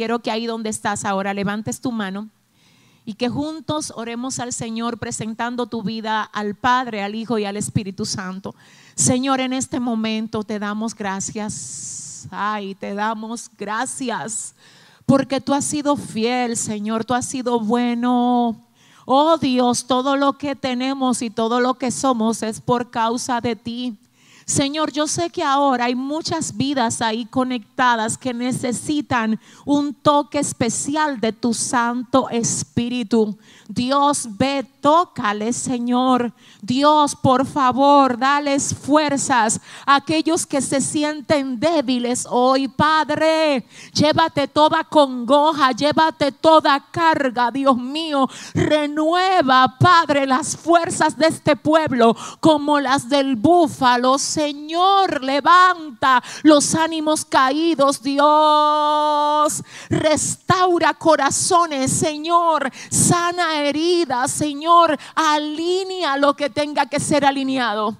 quiero que ahí donde estás ahora levantes tu mano y que juntos oremos al Señor presentando tu vida al Padre, al Hijo y al Espíritu Santo. Señor, en este momento te damos gracias. Ay, te damos gracias porque tú has sido fiel, Señor, tú has sido bueno. Oh Dios, todo lo que tenemos y todo lo que somos es por causa de ti. Señor, yo sé que ahora hay muchas vidas ahí conectadas que necesitan un toque especial de tu Santo Espíritu. Dios, ve, tócale, Señor. Dios, por favor, dales fuerzas a aquellos que se sienten débiles hoy, Padre. Llévate toda congoja, llévate toda carga, Dios mío. Renueva, Padre, las fuerzas de este pueblo como las del búfalo, Señor. Levanta los ánimos caídos, Dios. Restaura corazones, Señor. Sana herida, Señor, alinea lo que tenga que ser alineado.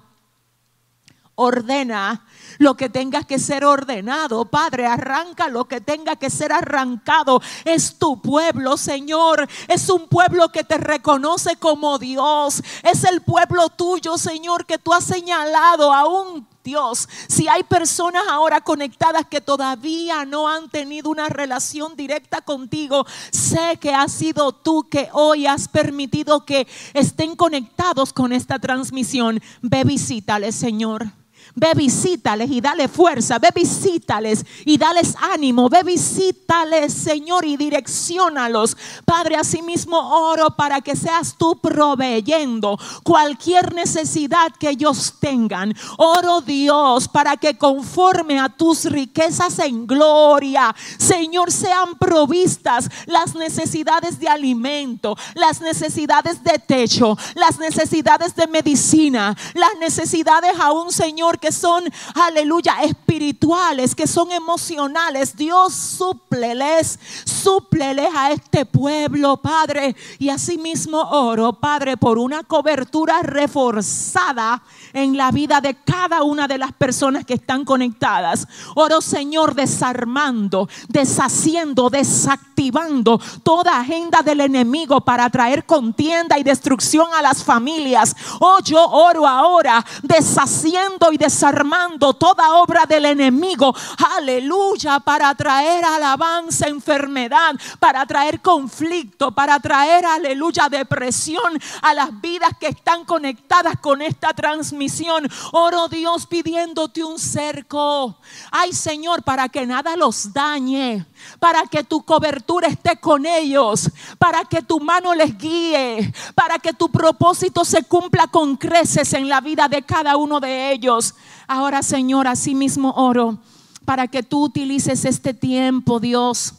Ordena lo que tenga que ser ordenado. Padre, arranca lo que tenga que ser arrancado. Es tu pueblo, Señor. Es un pueblo que te reconoce como Dios. Es el pueblo tuyo, Señor, que tú has señalado aún Dios, si hay personas ahora conectadas que todavía no han tenido una relación directa contigo, sé que has sido tú que hoy has permitido que estén conectados con esta transmisión. Ve, visítale, Señor. Ve visítales y dale fuerza. Ve visítales y dales ánimo. Ve visítales, Señor, y direccionalos. Padre, asimismo oro para que seas tú proveyendo cualquier necesidad que ellos tengan. Oro Dios para que conforme a tus riquezas en gloria, Señor, sean provistas las necesidades de alimento, las necesidades de techo, las necesidades de medicina, las necesidades aún, Señor, que son, aleluya, espirituales, que son emocionales. Dios, súpleles, súpleles a este pueblo, Padre. Y asimismo oro, Padre, por una cobertura reforzada en la vida de cada una de las personas que están conectadas. Oro, Señor, desarmando, deshaciendo, desactivando toda agenda del enemigo para traer contienda y destrucción a las familias. Oh, yo oro ahora, deshaciendo y deshaciendo desarmando toda obra del enemigo, aleluya, para traer alabanza, enfermedad, para traer conflicto, para traer, aleluya, depresión a las vidas que están conectadas con esta transmisión. Oro Dios pidiéndote un cerco. Ay Señor, para que nada los dañe, para que tu cobertura esté con ellos, para que tu mano les guíe, para que tu propósito se cumpla con creces en la vida de cada uno de ellos. Ahora, Señor, así mismo oro para que tú utilices este tiempo, Dios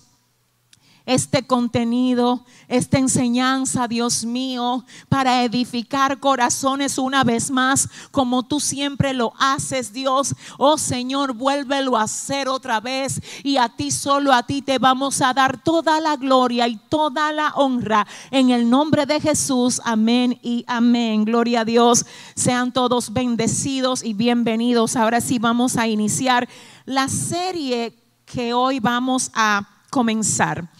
este contenido, esta enseñanza, Dios mío, para edificar corazones una vez más, como tú siempre lo haces, Dios. Oh Señor, vuélvelo a hacer otra vez y a ti solo a ti te vamos a dar toda la gloria y toda la honra en el nombre de Jesús. Amén y amén. Gloria a Dios. Sean todos bendecidos y bienvenidos. Ahora sí vamos a iniciar la serie que hoy vamos a comenzar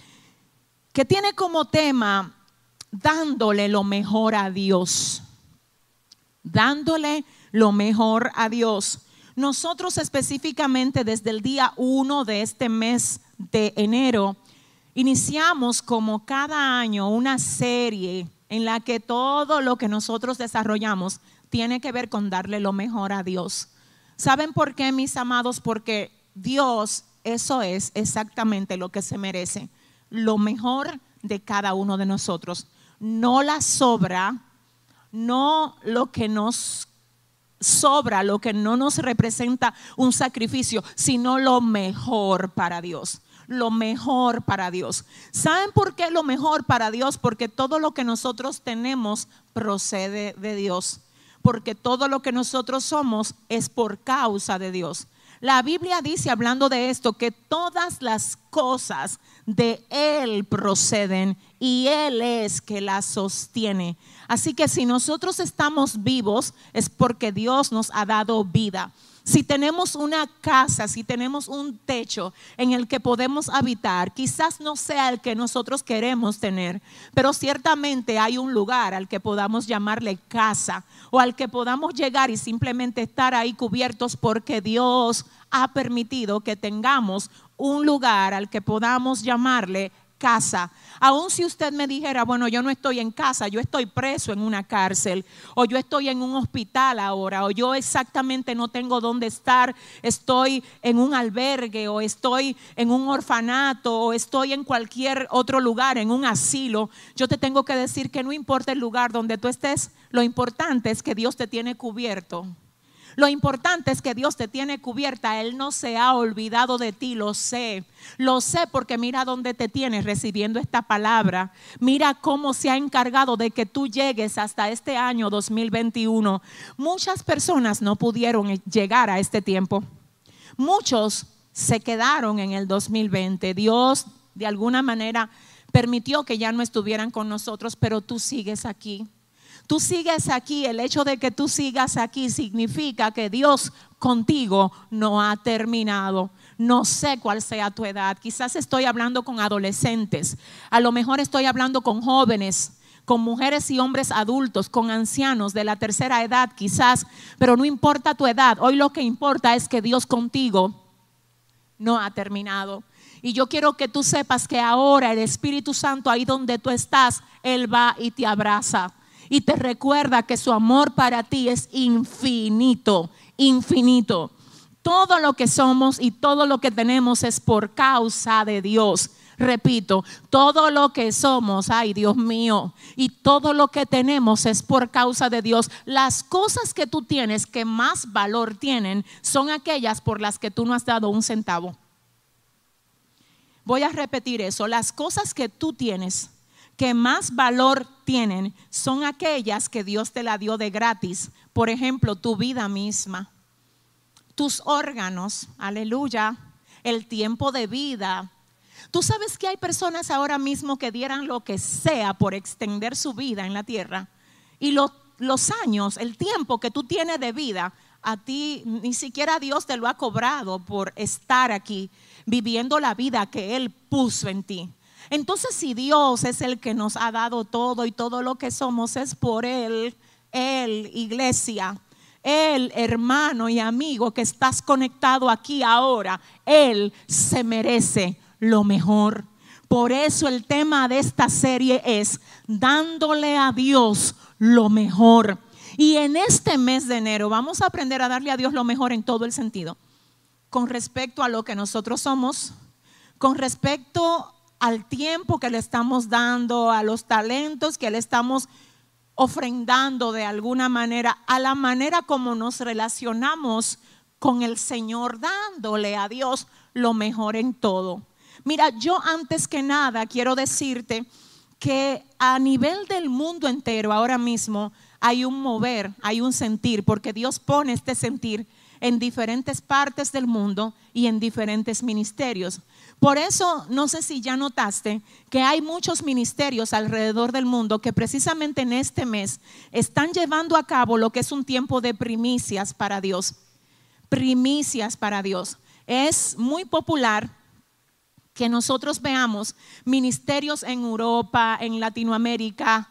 que tiene como tema dándole lo mejor a Dios. Dándole lo mejor a Dios. Nosotros específicamente desde el día 1 de este mes de enero iniciamos como cada año una serie en la que todo lo que nosotros desarrollamos tiene que ver con darle lo mejor a Dios. ¿Saben por qué, mis amados? Porque Dios, eso es exactamente lo que se merece lo mejor de cada uno de nosotros. No la sobra, no lo que nos sobra, lo que no nos representa un sacrificio, sino lo mejor para Dios. Lo mejor para Dios. ¿Saben por qué lo mejor para Dios? Porque todo lo que nosotros tenemos procede de Dios. Porque todo lo que nosotros somos es por causa de Dios. La Biblia dice, hablando de esto, que todas las cosas de Él proceden y Él es que las sostiene. Así que si nosotros estamos vivos es porque Dios nos ha dado vida. Si tenemos una casa, si tenemos un techo en el que podemos habitar, quizás no sea el que nosotros queremos tener, pero ciertamente hay un lugar al que podamos llamarle casa o al que podamos llegar y simplemente estar ahí cubiertos porque Dios ha permitido que tengamos un lugar al que podamos llamarle casa. Aun si usted me dijera, bueno, yo no estoy en casa, yo estoy preso en una cárcel, o yo estoy en un hospital ahora, o yo exactamente no tengo dónde estar, estoy en un albergue, o estoy en un orfanato, o estoy en cualquier otro lugar, en un asilo, yo te tengo que decir que no importa el lugar donde tú estés, lo importante es que Dios te tiene cubierto. Lo importante es que Dios te tiene cubierta. Él no se ha olvidado de ti, lo sé. Lo sé porque mira dónde te tienes recibiendo esta palabra. Mira cómo se ha encargado de que tú llegues hasta este año 2021. Muchas personas no pudieron llegar a este tiempo. Muchos se quedaron en el 2020. Dios de alguna manera permitió que ya no estuvieran con nosotros, pero tú sigues aquí. Tú sigues aquí, el hecho de que tú sigas aquí significa que Dios contigo no ha terminado. No sé cuál sea tu edad. Quizás estoy hablando con adolescentes. A lo mejor estoy hablando con jóvenes con mujeres y hombres adultos, con ancianos de la tercera edad quizás, pero no importa tu edad, hoy lo que importa es que Dios contigo no ha terminado. Y yo quiero que tú sepas que ahora el Espíritu Santo, ahí donde tú estás, Él va y te abraza y te recuerda que su amor para ti es infinito, infinito. Todo lo que somos y todo lo que tenemos es por causa de Dios. Repito, todo lo que somos, ay Dios mío, y todo lo que tenemos es por causa de Dios. Las cosas que tú tienes que más valor tienen son aquellas por las que tú no has dado un centavo. Voy a repetir eso, las cosas que tú tienes que más valor tienen son aquellas que Dios te la dio de gratis. Por ejemplo, tu vida misma, tus órganos, aleluya, el tiempo de vida. Tú sabes que hay personas ahora mismo que dieran lo que sea por extender su vida en la tierra. Y los, los años, el tiempo que tú tienes de vida, a ti ni siquiera Dios te lo ha cobrado por estar aquí viviendo la vida que Él puso en ti. Entonces, si Dios es el que nos ha dado todo y todo lo que somos es por Él, Él, iglesia, Él, hermano y amigo que estás conectado aquí ahora, Él se merece lo mejor. Por eso el tema de esta serie es dándole a Dios lo mejor. Y en este mes de enero vamos a aprender a darle a Dios lo mejor en todo el sentido. Con respecto a lo que nosotros somos, con respecto al tiempo que le estamos dando, a los talentos que le estamos ofrendando de alguna manera, a la manera como nos relacionamos con el Señor, dándole a Dios lo mejor en todo. Mira, yo antes que nada quiero decirte que a nivel del mundo entero ahora mismo hay un mover, hay un sentir, porque Dios pone este sentir en diferentes partes del mundo y en diferentes ministerios. Por eso, no sé si ya notaste que hay muchos ministerios alrededor del mundo que precisamente en este mes están llevando a cabo lo que es un tiempo de primicias para Dios. Primicias para Dios. Es muy popular que nosotros veamos ministerios en Europa, en Latinoamérica,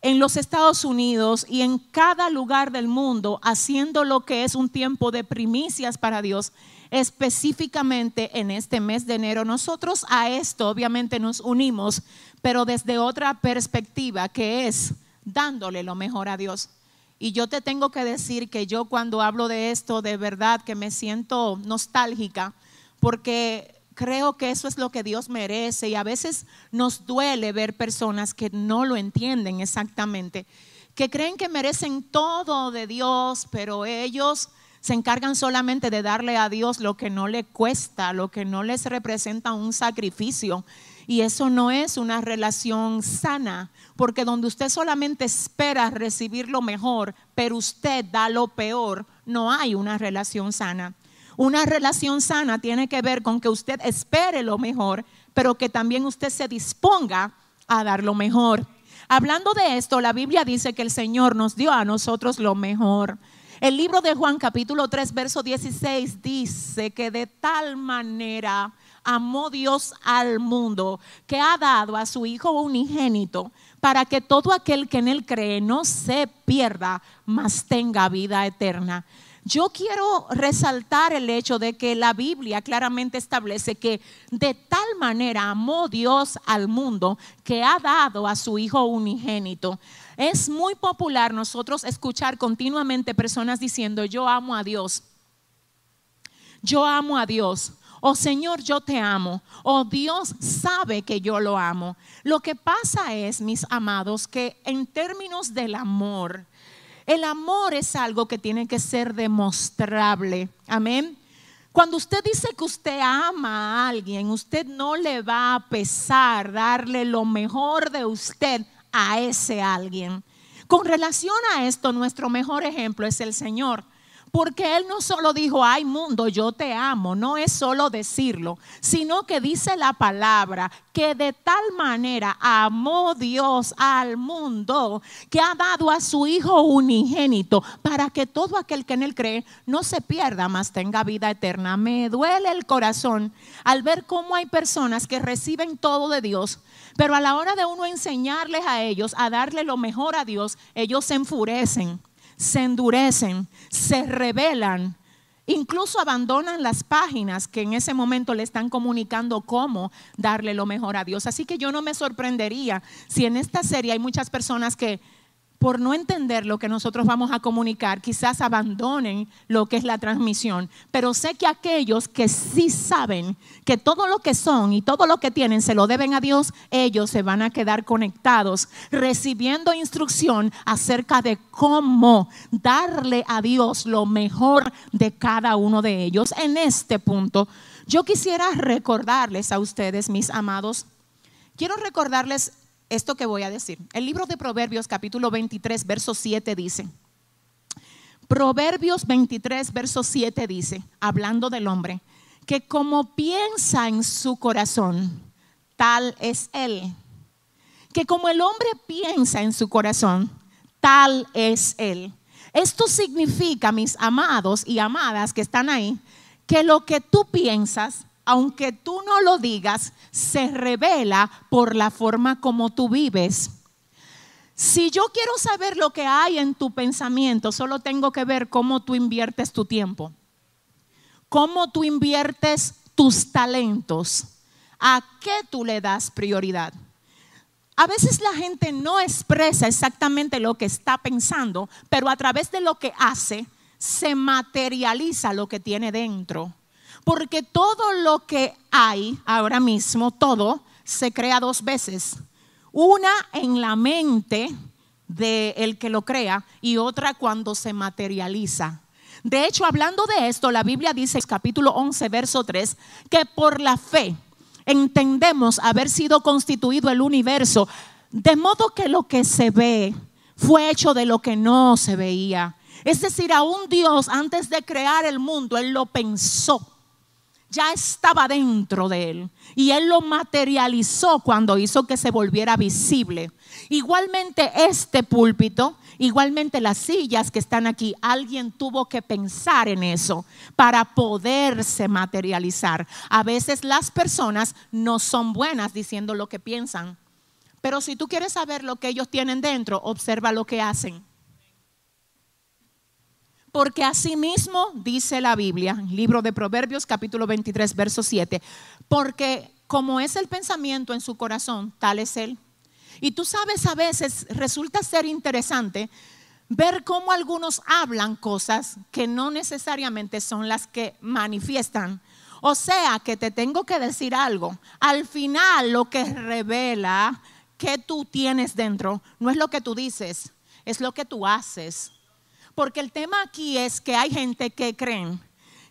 en los Estados Unidos y en cada lugar del mundo haciendo lo que es un tiempo de primicias para Dios específicamente en este mes de enero. Nosotros a esto obviamente nos unimos, pero desde otra perspectiva que es dándole lo mejor a Dios. Y yo te tengo que decir que yo cuando hablo de esto, de verdad que me siento nostálgica, porque creo que eso es lo que Dios merece y a veces nos duele ver personas que no lo entienden exactamente, que creen que merecen todo de Dios, pero ellos se encargan solamente de darle a Dios lo que no le cuesta, lo que no les representa un sacrificio. Y eso no es una relación sana, porque donde usted solamente espera recibir lo mejor, pero usted da lo peor, no hay una relación sana. Una relación sana tiene que ver con que usted espere lo mejor, pero que también usted se disponga a dar lo mejor. Hablando de esto, la Biblia dice que el Señor nos dio a nosotros lo mejor. El libro de Juan capítulo 3 verso 16 dice que de tal manera amó Dios al mundo que ha dado a su Hijo unigénito para que todo aquel que en él cree no se pierda, mas tenga vida eterna. Yo quiero resaltar el hecho de que la Biblia claramente establece que de tal manera amó Dios al mundo que ha dado a su Hijo unigénito. Es muy popular nosotros escuchar continuamente personas diciendo, yo amo a Dios. Yo amo a Dios. O Señor, yo te amo. O Dios sabe que yo lo amo. Lo que pasa es, mis amados, que en términos del amor, el amor es algo que tiene que ser demostrable. Amén. Cuando usted dice que usted ama a alguien, usted no le va a pesar darle lo mejor de usted a ese alguien. Con relación a esto, nuestro mejor ejemplo es el Señor. Porque Él no solo dijo, ay mundo, yo te amo, no es solo decirlo, sino que dice la palabra que de tal manera amó Dios al mundo que ha dado a su Hijo unigénito para que todo aquel que en Él cree no se pierda, mas tenga vida eterna. Me duele el corazón al ver cómo hay personas que reciben todo de Dios, pero a la hora de uno enseñarles a ellos a darle lo mejor a Dios, ellos se enfurecen se endurecen, se rebelan, incluso abandonan las páginas que en ese momento le están comunicando cómo darle lo mejor a Dios. Así que yo no me sorprendería si en esta serie hay muchas personas que por no entender lo que nosotros vamos a comunicar, quizás abandonen lo que es la transmisión. Pero sé que aquellos que sí saben que todo lo que son y todo lo que tienen se lo deben a Dios, ellos se van a quedar conectados, recibiendo instrucción acerca de cómo darle a Dios lo mejor de cada uno de ellos. En este punto, yo quisiera recordarles a ustedes, mis amados, quiero recordarles esto que voy a decir. El libro de Proverbios capítulo 23, verso 7 dice, Proverbios 23, verso 7 dice, hablando del hombre, que como piensa en su corazón, tal es él. Que como el hombre piensa en su corazón, tal es él. Esto significa, mis amados y amadas que están ahí, que lo que tú piensas aunque tú no lo digas, se revela por la forma como tú vives. Si yo quiero saber lo que hay en tu pensamiento, solo tengo que ver cómo tú inviertes tu tiempo, cómo tú inviertes tus talentos, a qué tú le das prioridad. A veces la gente no expresa exactamente lo que está pensando, pero a través de lo que hace se materializa lo que tiene dentro. Porque todo lo que hay ahora mismo, todo, se crea dos veces. Una en la mente del que lo crea y otra cuando se materializa. De hecho, hablando de esto, la Biblia dice, capítulo 11, verso 3, que por la fe entendemos haber sido constituido el universo, de modo que lo que se ve fue hecho de lo que no se veía. Es decir, a un Dios antes de crear el mundo, Él lo pensó ya estaba dentro de él y él lo materializó cuando hizo que se volviera visible. Igualmente este púlpito, igualmente las sillas que están aquí, alguien tuvo que pensar en eso para poderse materializar. A veces las personas no son buenas diciendo lo que piensan, pero si tú quieres saber lo que ellos tienen dentro, observa lo que hacen. Porque asimismo dice la Biblia, libro de Proverbios capítulo 23, verso 7, porque como es el pensamiento en su corazón, tal es él. Y tú sabes, a veces resulta ser interesante ver cómo algunos hablan cosas que no necesariamente son las que manifiestan. O sea, que te tengo que decir algo. Al final lo que revela que tú tienes dentro no es lo que tú dices, es lo que tú haces. Porque el tema aquí es que hay gente que creen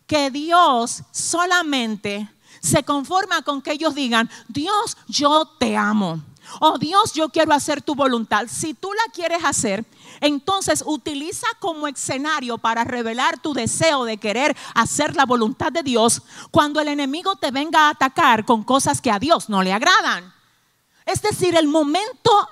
que Dios solamente se conforma con que ellos digan, Dios, yo te amo. O Dios, yo quiero hacer tu voluntad. Si tú la quieres hacer, entonces utiliza como escenario para revelar tu deseo de querer hacer la voluntad de Dios cuando el enemigo te venga a atacar con cosas que a Dios no le agradan. Es decir, el momento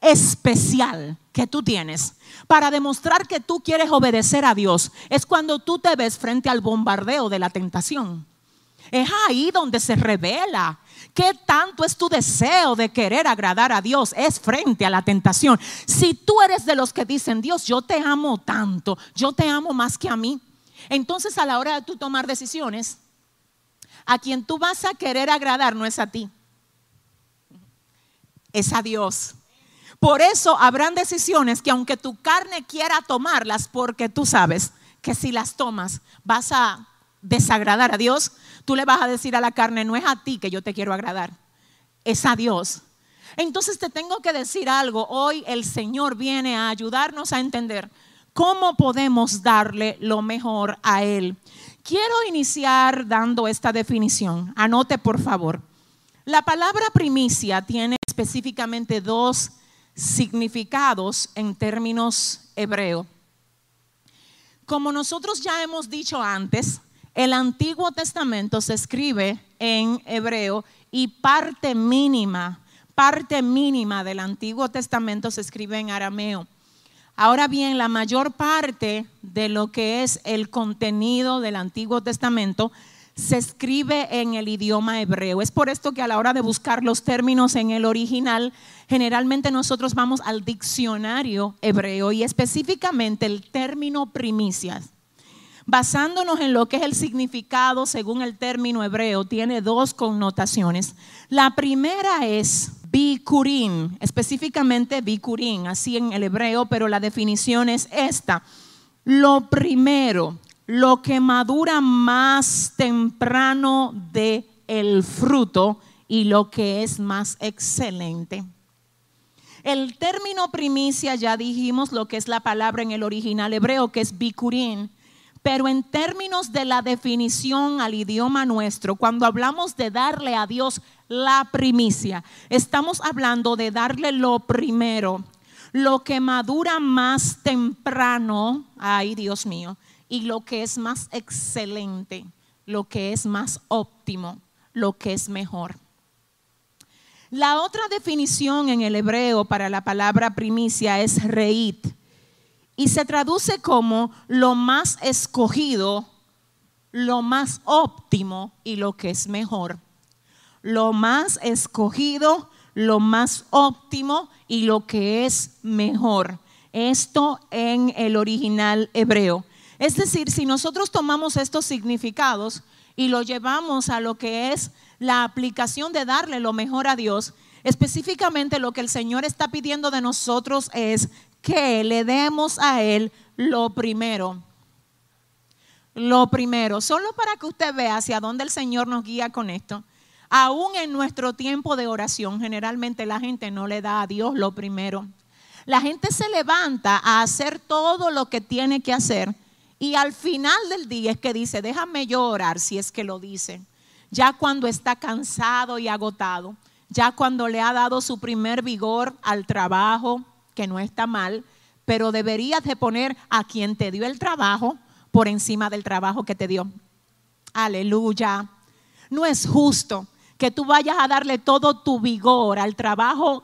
especial que tú tienes para demostrar que tú quieres obedecer a Dios es cuando tú te ves frente al bombardeo de la tentación. Es ahí donde se revela qué tanto es tu deseo de querer agradar a Dios. Es frente a la tentación. Si tú eres de los que dicen, Dios, yo te amo tanto, yo te amo más que a mí. Entonces a la hora de tú tomar decisiones, a quien tú vas a querer agradar no es a ti, es a Dios. Por eso habrán decisiones que aunque tu carne quiera tomarlas, porque tú sabes que si las tomas vas a desagradar a Dios, tú le vas a decir a la carne, no es a ti que yo te quiero agradar, es a Dios. Entonces te tengo que decir algo, hoy el Señor viene a ayudarnos a entender cómo podemos darle lo mejor a Él. Quiero iniciar dando esta definición, anote por favor. La palabra primicia tiene específicamente dos significados en términos hebreos. Como nosotros ya hemos dicho antes, el Antiguo Testamento se escribe en hebreo y parte mínima, parte mínima del Antiguo Testamento se escribe en arameo. Ahora bien, la mayor parte de lo que es el contenido del Antiguo Testamento se escribe en el idioma hebreo. Es por esto que a la hora de buscar los términos en el original, generalmente nosotros vamos al diccionario hebreo y específicamente el término primicias. Basándonos en lo que es el significado según el término hebreo, tiene dos connotaciones. La primera es bikurim, específicamente bikurim, así en el hebreo, pero la definición es esta. Lo primero, lo que madura más temprano de el fruto y lo que es más excelente. El término primicia ya dijimos lo que es la palabra en el original hebreo que es bikurin, pero en términos de la definición al idioma nuestro, cuando hablamos de darle a Dios la primicia, estamos hablando de darle lo primero, lo que madura más temprano, ay Dios mío, y lo que es más excelente, lo que es más óptimo, lo que es mejor. La otra definición en el hebreo para la palabra primicia es reit y se traduce como lo más escogido, lo más óptimo y lo que es mejor. Lo más escogido, lo más óptimo y lo que es mejor. Esto en el original hebreo. Es decir, si nosotros tomamos estos significados y lo llevamos a lo que es la aplicación de darle lo mejor a Dios, específicamente lo que el Señor está pidiendo de nosotros es que le demos a Él lo primero. Lo primero, solo para que usted vea hacia dónde el Señor nos guía con esto. Aún en nuestro tiempo de oración, generalmente la gente no le da a Dios lo primero. La gente se levanta a hacer todo lo que tiene que hacer y al final del día es que dice, déjame yo orar si es que lo dice. Ya cuando está cansado y agotado, ya cuando le ha dado su primer vigor al trabajo, que no está mal, pero deberías de poner a quien te dio el trabajo por encima del trabajo que te dio. Aleluya. No es justo que tú vayas a darle todo tu vigor al trabajo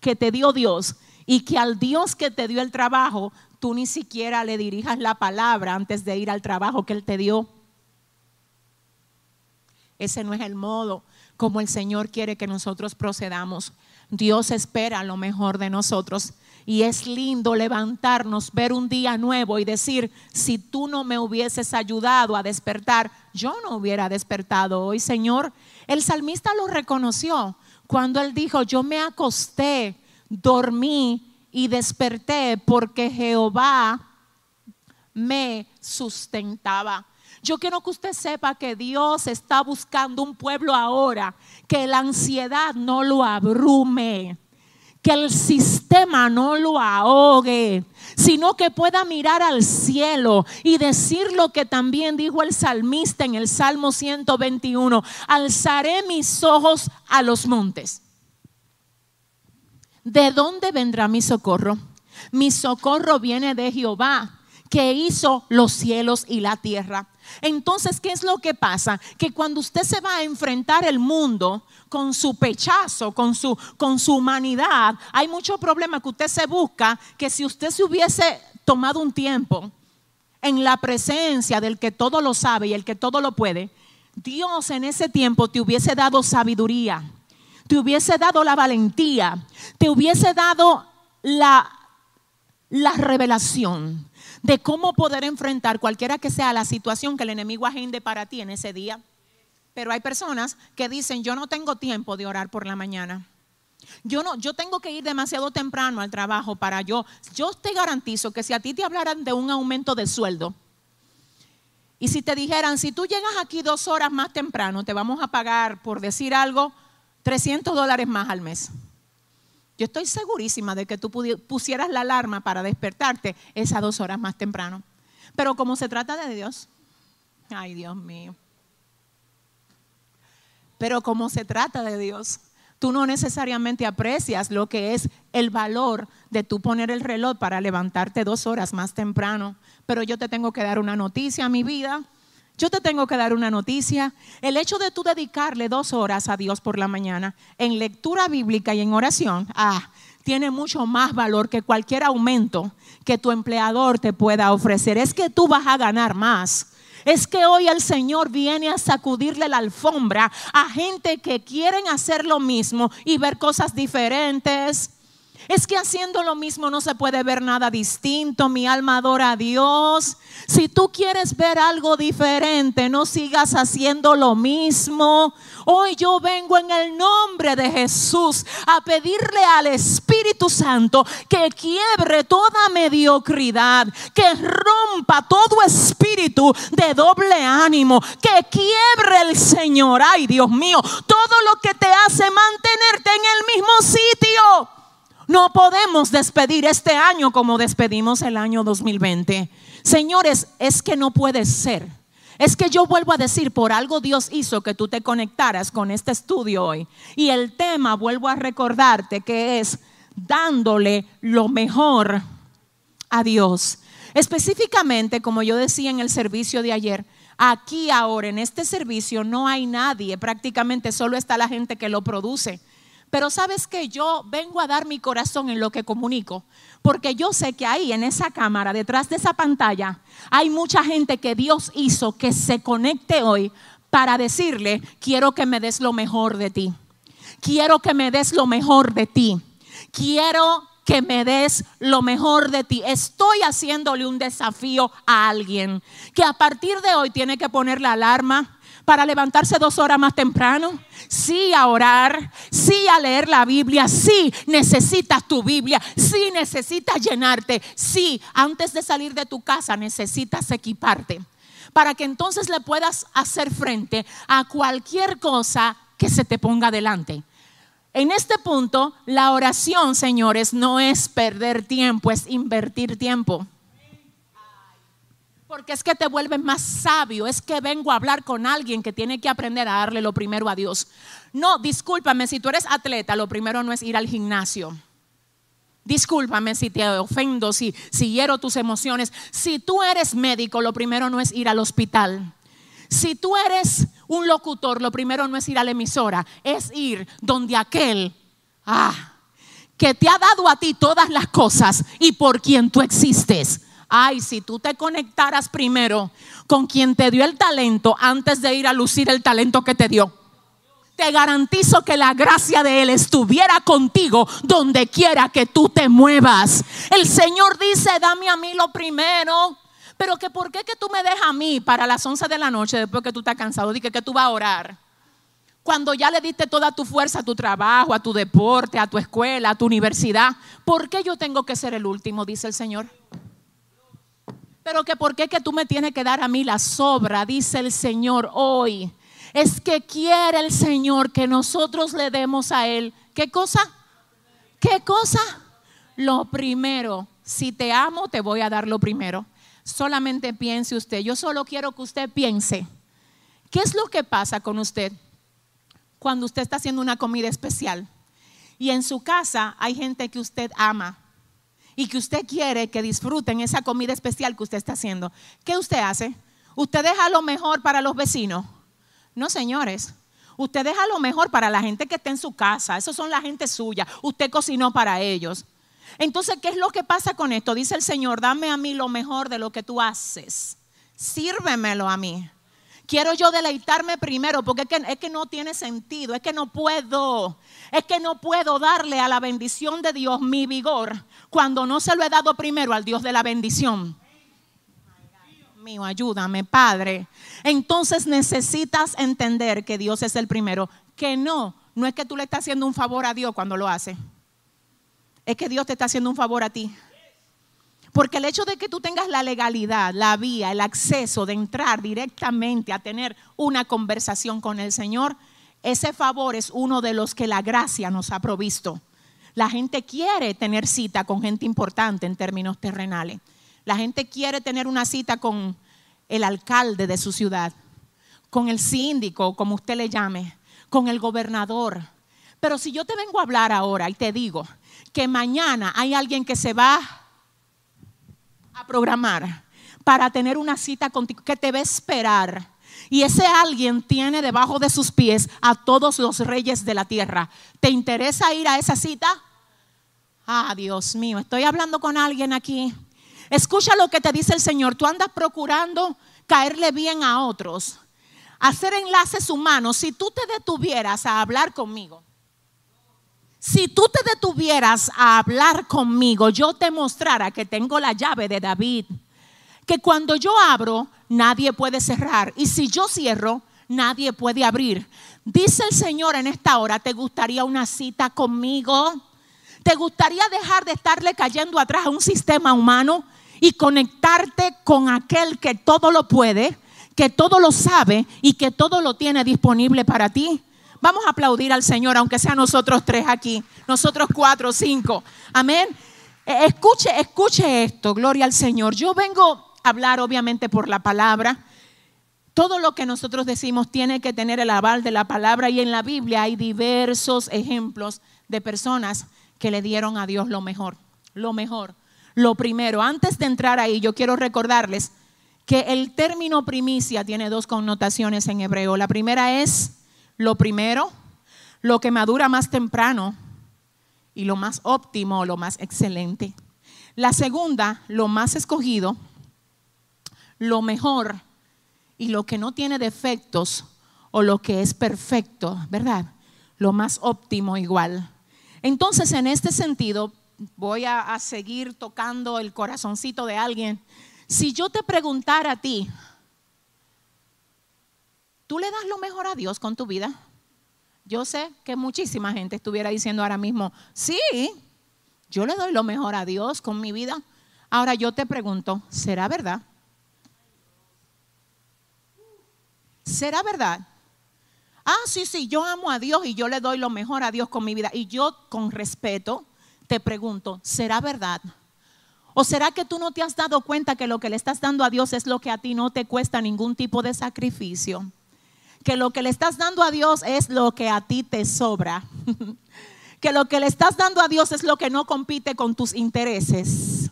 que te dio Dios y que al Dios que te dio el trabajo tú ni siquiera le dirijas la palabra antes de ir al trabajo que Él te dio. Ese no es el modo como el Señor quiere que nosotros procedamos. Dios espera lo mejor de nosotros. Y es lindo levantarnos, ver un día nuevo y decir, si tú no me hubieses ayudado a despertar, yo no hubiera despertado hoy, Señor. El salmista lo reconoció cuando él dijo, yo me acosté, dormí y desperté porque Jehová me sustentaba. Yo quiero que usted sepa que Dios está buscando un pueblo ahora, que la ansiedad no lo abrume, que el sistema no lo ahogue, sino que pueda mirar al cielo y decir lo que también dijo el salmista en el Salmo 121, alzaré mis ojos a los montes. ¿De dónde vendrá mi socorro? Mi socorro viene de Jehová, que hizo los cielos y la tierra. Entonces, ¿qué es lo que pasa? Que cuando usted se va a enfrentar el mundo con su pechazo, con su, con su humanidad, hay muchos problemas que usted se busca que si usted se hubiese tomado un tiempo en la presencia del que todo lo sabe y el que todo lo puede, Dios en ese tiempo te hubiese dado sabiduría, te hubiese dado la valentía, te hubiese dado la, la revelación de cómo poder enfrentar cualquiera que sea la situación que el enemigo agende para ti en ese día. Pero hay personas que dicen, yo no tengo tiempo de orar por la mañana. Yo no, yo tengo que ir demasiado temprano al trabajo para yo. Yo te garantizo que si a ti te hablaran de un aumento de sueldo y si te dijeran, si tú llegas aquí dos horas más temprano, te vamos a pagar, por decir algo, 300 dólares más al mes. Yo estoy segurísima de que tú pusieras la alarma para despertarte esas dos horas más temprano. Pero como se trata de Dios, ay Dios mío. Pero como se trata de Dios, tú no necesariamente aprecias lo que es el valor de tú poner el reloj para levantarte dos horas más temprano. Pero yo te tengo que dar una noticia a mi vida yo te tengo que dar una noticia. El hecho de tú dedicarle dos horas a Dios por la mañana en lectura bíblica y en oración, ah, tiene mucho más valor que cualquier aumento que tu empleador te pueda ofrecer. Es que tú vas a ganar más. Es que hoy el Señor viene a sacudirle la alfombra a gente que quieren hacer lo mismo y ver cosas diferentes. Es que haciendo lo mismo no se puede ver nada distinto. Mi alma adora a Dios. Si tú quieres ver algo diferente, no sigas haciendo lo mismo. Hoy yo vengo en el nombre de Jesús a pedirle al Espíritu Santo que quiebre toda mediocridad, que rompa todo espíritu de doble ánimo, que quiebre el Señor. Ay, Dios mío, todo lo que te hace mantenerte en el mismo sitio. No podemos despedir este año como despedimos el año 2020. Señores, es que no puede ser. Es que yo vuelvo a decir, por algo Dios hizo que tú te conectaras con este estudio hoy. Y el tema, vuelvo a recordarte, que es dándole lo mejor a Dios. Específicamente, como yo decía en el servicio de ayer, aquí ahora en este servicio no hay nadie, prácticamente solo está la gente que lo produce. Pero sabes que yo vengo a dar mi corazón en lo que comunico, porque yo sé que ahí en esa cámara, detrás de esa pantalla, hay mucha gente que Dios hizo que se conecte hoy para decirle, quiero que me des lo mejor de ti. Quiero que me des lo mejor de ti. Quiero que me des lo mejor de ti. Estoy haciéndole un desafío a alguien que a partir de hoy tiene que poner la alarma para levantarse dos horas más temprano. Sí a orar, sí a leer la Biblia, sí necesitas tu Biblia, sí necesitas llenarte, sí antes de salir de tu casa necesitas equiparte para que entonces le puedas hacer frente a cualquier cosa que se te ponga delante. En este punto, la oración, señores, no es perder tiempo, es invertir tiempo. Porque es que te vuelves más sabio, es que vengo a hablar con alguien que tiene que aprender a darle lo primero a Dios. No, discúlpame, si tú eres atleta, lo primero no es ir al gimnasio. Discúlpame si te ofendo, si, si hiero tus emociones. Si tú eres médico, lo primero no es ir al hospital. Si tú eres un locutor, lo primero no es ir a la emisora, es ir donde aquel, ah, que te ha dado a ti todas las cosas y por quien tú existes Ay, si tú te conectaras primero con quien te dio el talento antes de ir a lucir el talento que te dio. Te garantizo que la gracia de Él estuviera contigo donde quiera que tú te muevas. El Señor dice, dame a mí lo primero. Pero que por qué que tú me dejas a mí para las 11 de la noche después que tú estás cansado, dije que tú vas a orar. Cuando ya le diste toda tu fuerza a tu trabajo, a tu deporte, a tu escuela, a tu universidad, ¿por qué yo tengo que ser el último? Dice el Señor. Pero que por qué que tú me tienes que dar a mí la sobra, dice el Señor hoy. Es que quiere el Señor que nosotros le demos a Él. ¿Qué cosa? ¿Qué cosa? Lo primero. Si te amo, te voy a dar lo primero. Solamente piense usted. Yo solo quiero que usted piense. ¿Qué es lo que pasa con usted cuando usted está haciendo una comida especial? Y en su casa hay gente que usted ama y que usted quiere que disfruten esa comida especial que usted está haciendo, ¿qué usted hace? Usted deja lo mejor para los vecinos. No, señores. Usted deja lo mejor para la gente que está en su casa. Esos son la gente suya. Usted cocinó para ellos. Entonces, ¿qué es lo que pasa con esto? Dice el Señor, dame a mí lo mejor de lo que tú haces. Sírvemelo a mí. Quiero yo deleitarme primero porque es que, es que no tiene sentido, es que no puedo, es que no puedo darle a la bendición de Dios mi vigor cuando no se lo he dado primero al Dios de la bendición. Mío, ayúdame, Padre. Entonces necesitas entender que Dios es el primero, que no, no es que tú le estás haciendo un favor a Dios cuando lo hace. Es que Dios te está haciendo un favor a ti. Porque el hecho de que tú tengas la legalidad, la vía, el acceso de entrar directamente a tener una conversación con el Señor, ese favor es uno de los que la gracia nos ha provisto. La gente quiere tener cita con gente importante en términos terrenales. La gente quiere tener una cita con el alcalde de su ciudad, con el síndico, como usted le llame, con el gobernador. Pero si yo te vengo a hablar ahora y te digo que mañana hay alguien que se va a programar para tener una cita contigo, que te va a esperar. Y ese alguien tiene debajo de sus pies a todos los reyes de la tierra. ¿Te interesa ir a esa cita? Ah, Dios mío, estoy hablando con alguien aquí. Escucha lo que te dice el Señor. Tú andas procurando caerle bien a otros, hacer enlaces humanos. Si tú te detuvieras a hablar conmigo, si tú te detuvieras a hablar conmigo, yo te mostrara que tengo la llave de David, que cuando yo abro, nadie puede cerrar, y si yo cierro, nadie puede abrir. Dice el Señor en esta hora, ¿te gustaría una cita conmigo? ¿Te gustaría dejar de estarle cayendo atrás a un sistema humano y conectarte con aquel que todo lo puede, que todo lo sabe y que todo lo tiene disponible para ti? Vamos a aplaudir al Señor, aunque sea nosotros tres aquí, nosotros cuatro, cinco. Amén. Eh, escuche, escuche esto, gloria al Señor. Yo vengo a hablar obviamente por la palabra. Todo lo que nosotros decimos tiene que tener el aval de la palabra y en la Biblia hay diversos ejemplos de personas que le dieron a Dios lo mejor, lo mejor. Lo primero, antes de entrar ahí, yo quiero recordarles que el término primicia tiene dos connotaciones en hebreo. La primera es lo primero, lo que madura más temprano y lo más óptimo, lo más excelente. La segunda, lo más escogido, lo mejor y lo que no tiene defectos o lo que es perfecto, ¿verdad? Lo más óptimo igual. Entonces, en este sentido, voy a, seguir tocando el corazoncito de alguien. Si yo te preguntara a ti, ¿Tú le das lo mejor a Dios con tu vida? Yo sé que muchísima gente estuviera diciendo ahora mismo, sí, yo le doy lo mejor a Dios con mi vida. Ahora yo te pregunto, ¿será verdad? ¿Será verdad? Ah, sí, sí, yo amo a Dios y yo le doy lo mejor a Dios con mi vida. Y yo con respeto te pregunto, ¿será verdad? ¿O será que tú no te has dado cuenta que lo que le estás dando a Dios es lo que a ti no te cuesta ningún tipo de sacrificio? que lo que le estás dando a Dios es lo que a ti te sobra. que lo que le estás dando a Dios es lo que no compite con tus intereses.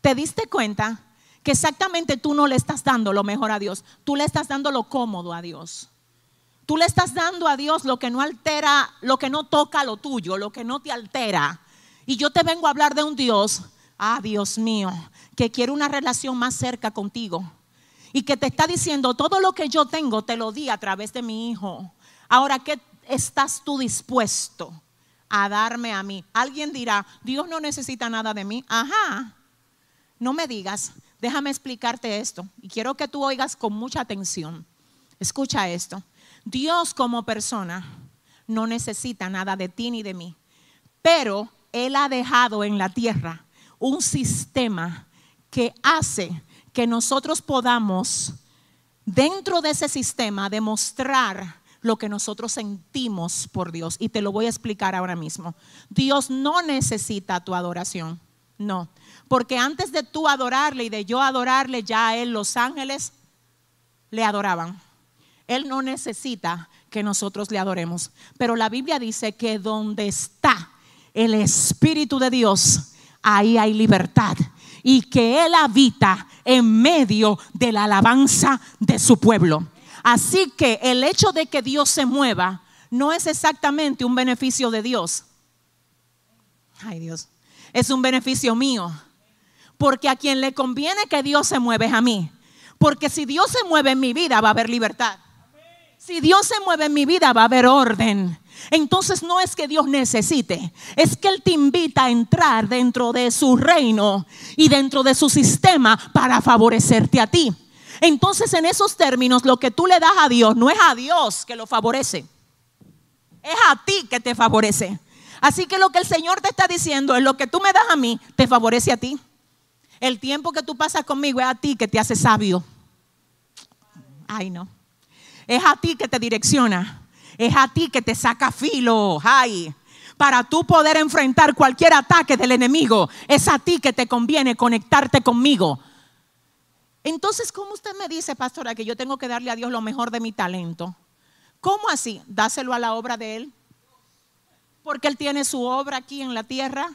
¿Te diste cuenta? Que exactamente tú no le estás dando lo mejor a Dios, tú le estás dando lo cómodo a Dios. Tú le estás dando a Dios lo que no altera, lo que no toca lo tuyo, lo que no te altera. Y yo te vengo a hablar de un Dios, ah Dios mío, que quiere una relación más cerca contigo y que te está diciendo, todo lo que yo tengo te lo di a través de mi hijo. Ahora, ¿qué estás tú dispuesto a darme a mí? Alguien dirá, Dios no necesita nada de mí. Ajá, no me digas, déjame explicarte esto. Y quiero que tú oigas con mucha atención. Escucha esto. Dios como persona no necesita nada de ti ni de mí, pero Él ha dejado en la tierra un sistema que hace que nosotros podamos, dentro de ese sistema, demostrar lo que nosotros sentimos por Dios. Y te lo voy a explicar ahora mismo. Dios no necesita tu adoración, no. Porque antes de tú adorarle y de yo adorarle, ya a Él los ángeles le adoraban. Él no necesita que nosotros le adoremos. Pero la Biblia dice que donde está el Espíritu de Dios, ahí hay libertad. y que Él habita en medio de la alabanza de su pueblo. Así que el hecho de que Dios se mueva no es exactamente un beneficio de Dios. Ay Dios, es un beneficio mío. Porque a quien le conviene que Dios se mueva es a mí. Porque si Dios se mueve en mi vida va a haber libertad. Si Dios se mueve en mi vida va a haber orden. Entonces no es que Dios necesite, es que Él te invita a entrar dentro de su reino y dentro de su sistema para favorecerte a ti. Entonces en esos términos lo que tú le das a Dios no es a Dios que lo favorece, es a ti que te favorece. Así que lo que el Señor te está diciendo es lo que tú me das a mí, te favorece a ti. El tiempo que tú pasas conmigo es a ti que te hace sabio. Ay, no. Es a ti que te direcciona. Es a ti que te saca filo, ay, para tú poder enfrentar cualquier ataque del enemigo. Es a ti que te conviene conectarte conmigo. Entonces, ¿cómo usted me dice, pastora, que yo tengo que darle a Dios lo mejor de mi talento? ¿Cómo así? Dáselo a la obra de Él. Porque Él tiene su obra aquí en la tierra.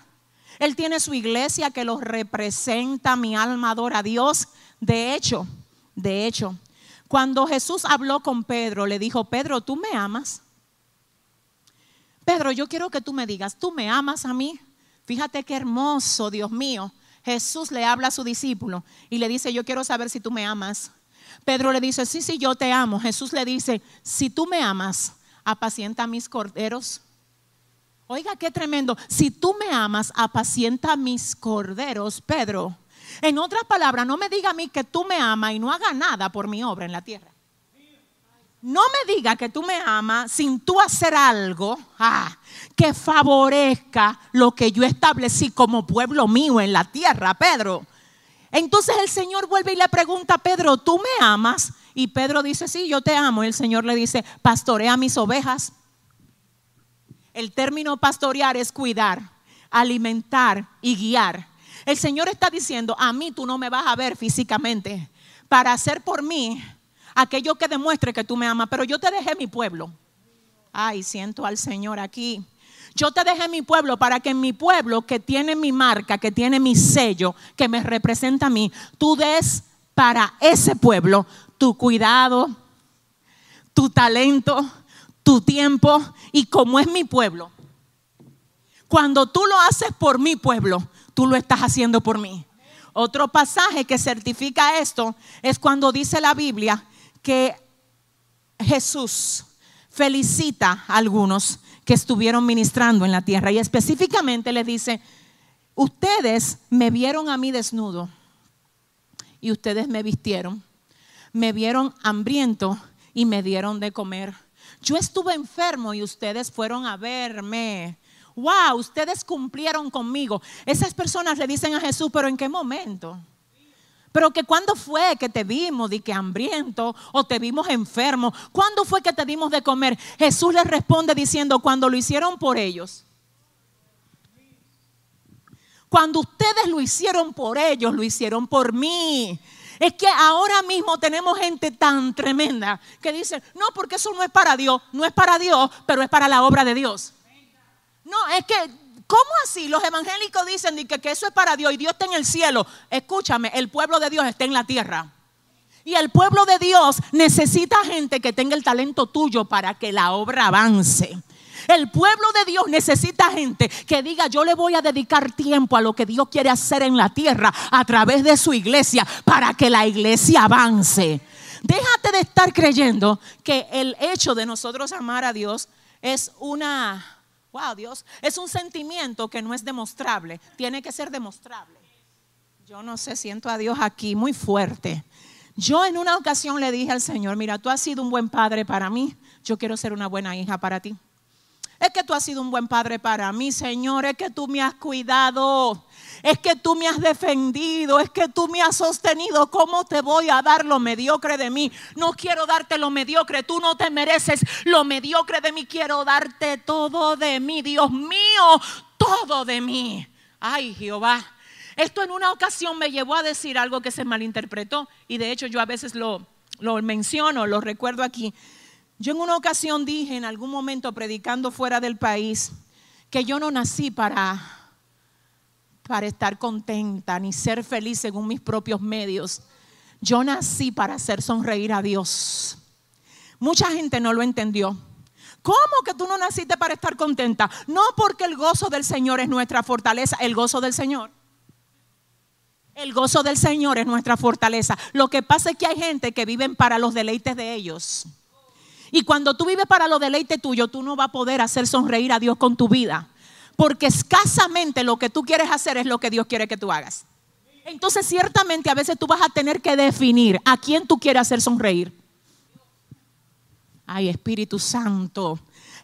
Él tiene su iglesia que lo representa. Mi alma adora a Dios. De hecho, de hecho, cuando Jesús habló con Pedro, le dijo, Pedro, ¿tú me amas? Pedro, yo quiero que tú me digas, ¿tú me amas a mí? Fíjate qué hermoso, Dios mío. Jesús le habla a su discípulo y le dice, yo quiero saber si tú me amas. Pedro le dice, sí, sí, yo te amo. Jesús le dice, si tú me amas, apacienta mis corderos. Oiga, qué tremendo. Si tú me amas, apacienta mis corderos, Pedro. En otras palabras, no me diga a mí que tú me amas y no haga nada por mi obra en la tierra. No me diga que tú me amas sin tú hacer algo ah, que favorezca lo que yo establecí como pueblo mío en la tierra, Pedro. Entonces el Señor vuelve y le pregunta a Pedro, ¿tú me amas? Y Pedro dice, sí, yo te amo. Y el Señor le dice, pastorea mis ovejas. El término pastorear es cuidar, alimentar y guiar. El Señor está diciendo, a mí tú no me vas a ver físicamente para hacer por mí aquello que demuestre que tú me amas, pero yo te dejé mi pueblo. Ay, siento al Señor aquí. Yo te dejé mi pueblo para que en mi pueblo, que tiene mi marca, que tiene mi sello, que me representa a mí, tú des para ese pueblo tu cuidado, tu talento, tu tiempo y como es mi pueblo. Cuando tú lo haces por mi pueblo, tú lo estás haciendo por mí. Otro pasaje que certifica esto es cuando dice la Biblia que Jesús felicita a algunos que estuvieron ministrando en la tierra y específicamente le dice, ustedes me vieron a mí desnudo y ustedes me vistieron, me vieron hambriento y me dieron de comer. Yo estuve enfermo y ustedes fueron a verme wow, ustedes cumplieron conmigo. Esas personas le dicen a Jesús, pero ¿en qué momento? Pero que cuando fue que te vimos de que hambriento o te vimos enfermo, ¿cuándo fue que te dimos de comer? Jesús les responde diciendo, cuando lo hicieron por ellos. Cuando ustedes lo hicieron por ellos, lo hicieron por mí. Es que ahora mismo tenemos gente tan tremenda que dice, no, porque eso no es para Dios, no es para Dios, pero es para la obra de Dios. No, es que, ¿cómo así? Los evangélicos dicen que, que eso es para Dios y Dios está en el cielo. Escúchame, el pueblo de Dios está en la tierra. Y el pueblo de Dios necesita gente que tenga el talento tuyo para que la obra avance. El pueblo de Dios necesita gente que diga, yo le voy a dedicar tiempo a lo que Dios quiere hacer en la tierra a través de su iglesia para que la iglesia avance. Déjate de estar creyendo que el hecho de nosotros amar a Dios es una wow, Dios, es un sentimiento que no es demostrable, tiene que ser demostrable. Yo no sé, siento a Dios aquí muy fuerte. Yo en una ocasión le dije al Señor, mira, tú has sido un buen padre para mí, yo quiero ser una buena hija para ti. Es que tú has sido un buen padre para mí, Señor, es que tú me has cuidado es que tú me has defendido, es que tú me has sostenido. ¿Cómo te voy a dar lo mediocre de mí? No quiero darte lo mediocre, tú no te mereces lo mediocre de mí, quiero darte todo de mí, Dios mío, todo de mí. Ay, Jehová. Esto en una ocasión me llevó a decir algo que se malinterpretó y de hecho yo a veces lo, lo menciono, lo recuerdo aquí. Yo en una ocasión dije en algún momento predicando fuera del país que yo no nací para para estar contenta ni ser feliz según mis propios medios. Yo nací para hacer sonreír a Dios. Mucha gente no lo entendió. ¿Cómo que tú no naciste para estar contenta? No porque el gozo del Señor es nuestra fortaleza, el gozo del Señor. El gozo del Señor es nuestra fortaleza. Lo que pasa es que hay gente que viven para los deleites de ellos. Y cuando tú vives para los deleites tuyos, tú no vas a poder hacer sonreír a Dios con tu vida. Porque escasamente lo que tú quieres hacer es lo que Dios quiere que tú hagas. Entonces ciertamente a veces tú vas a tener que definir a quién tú quieres hacer sonreír. Ay, Espíritu Santo,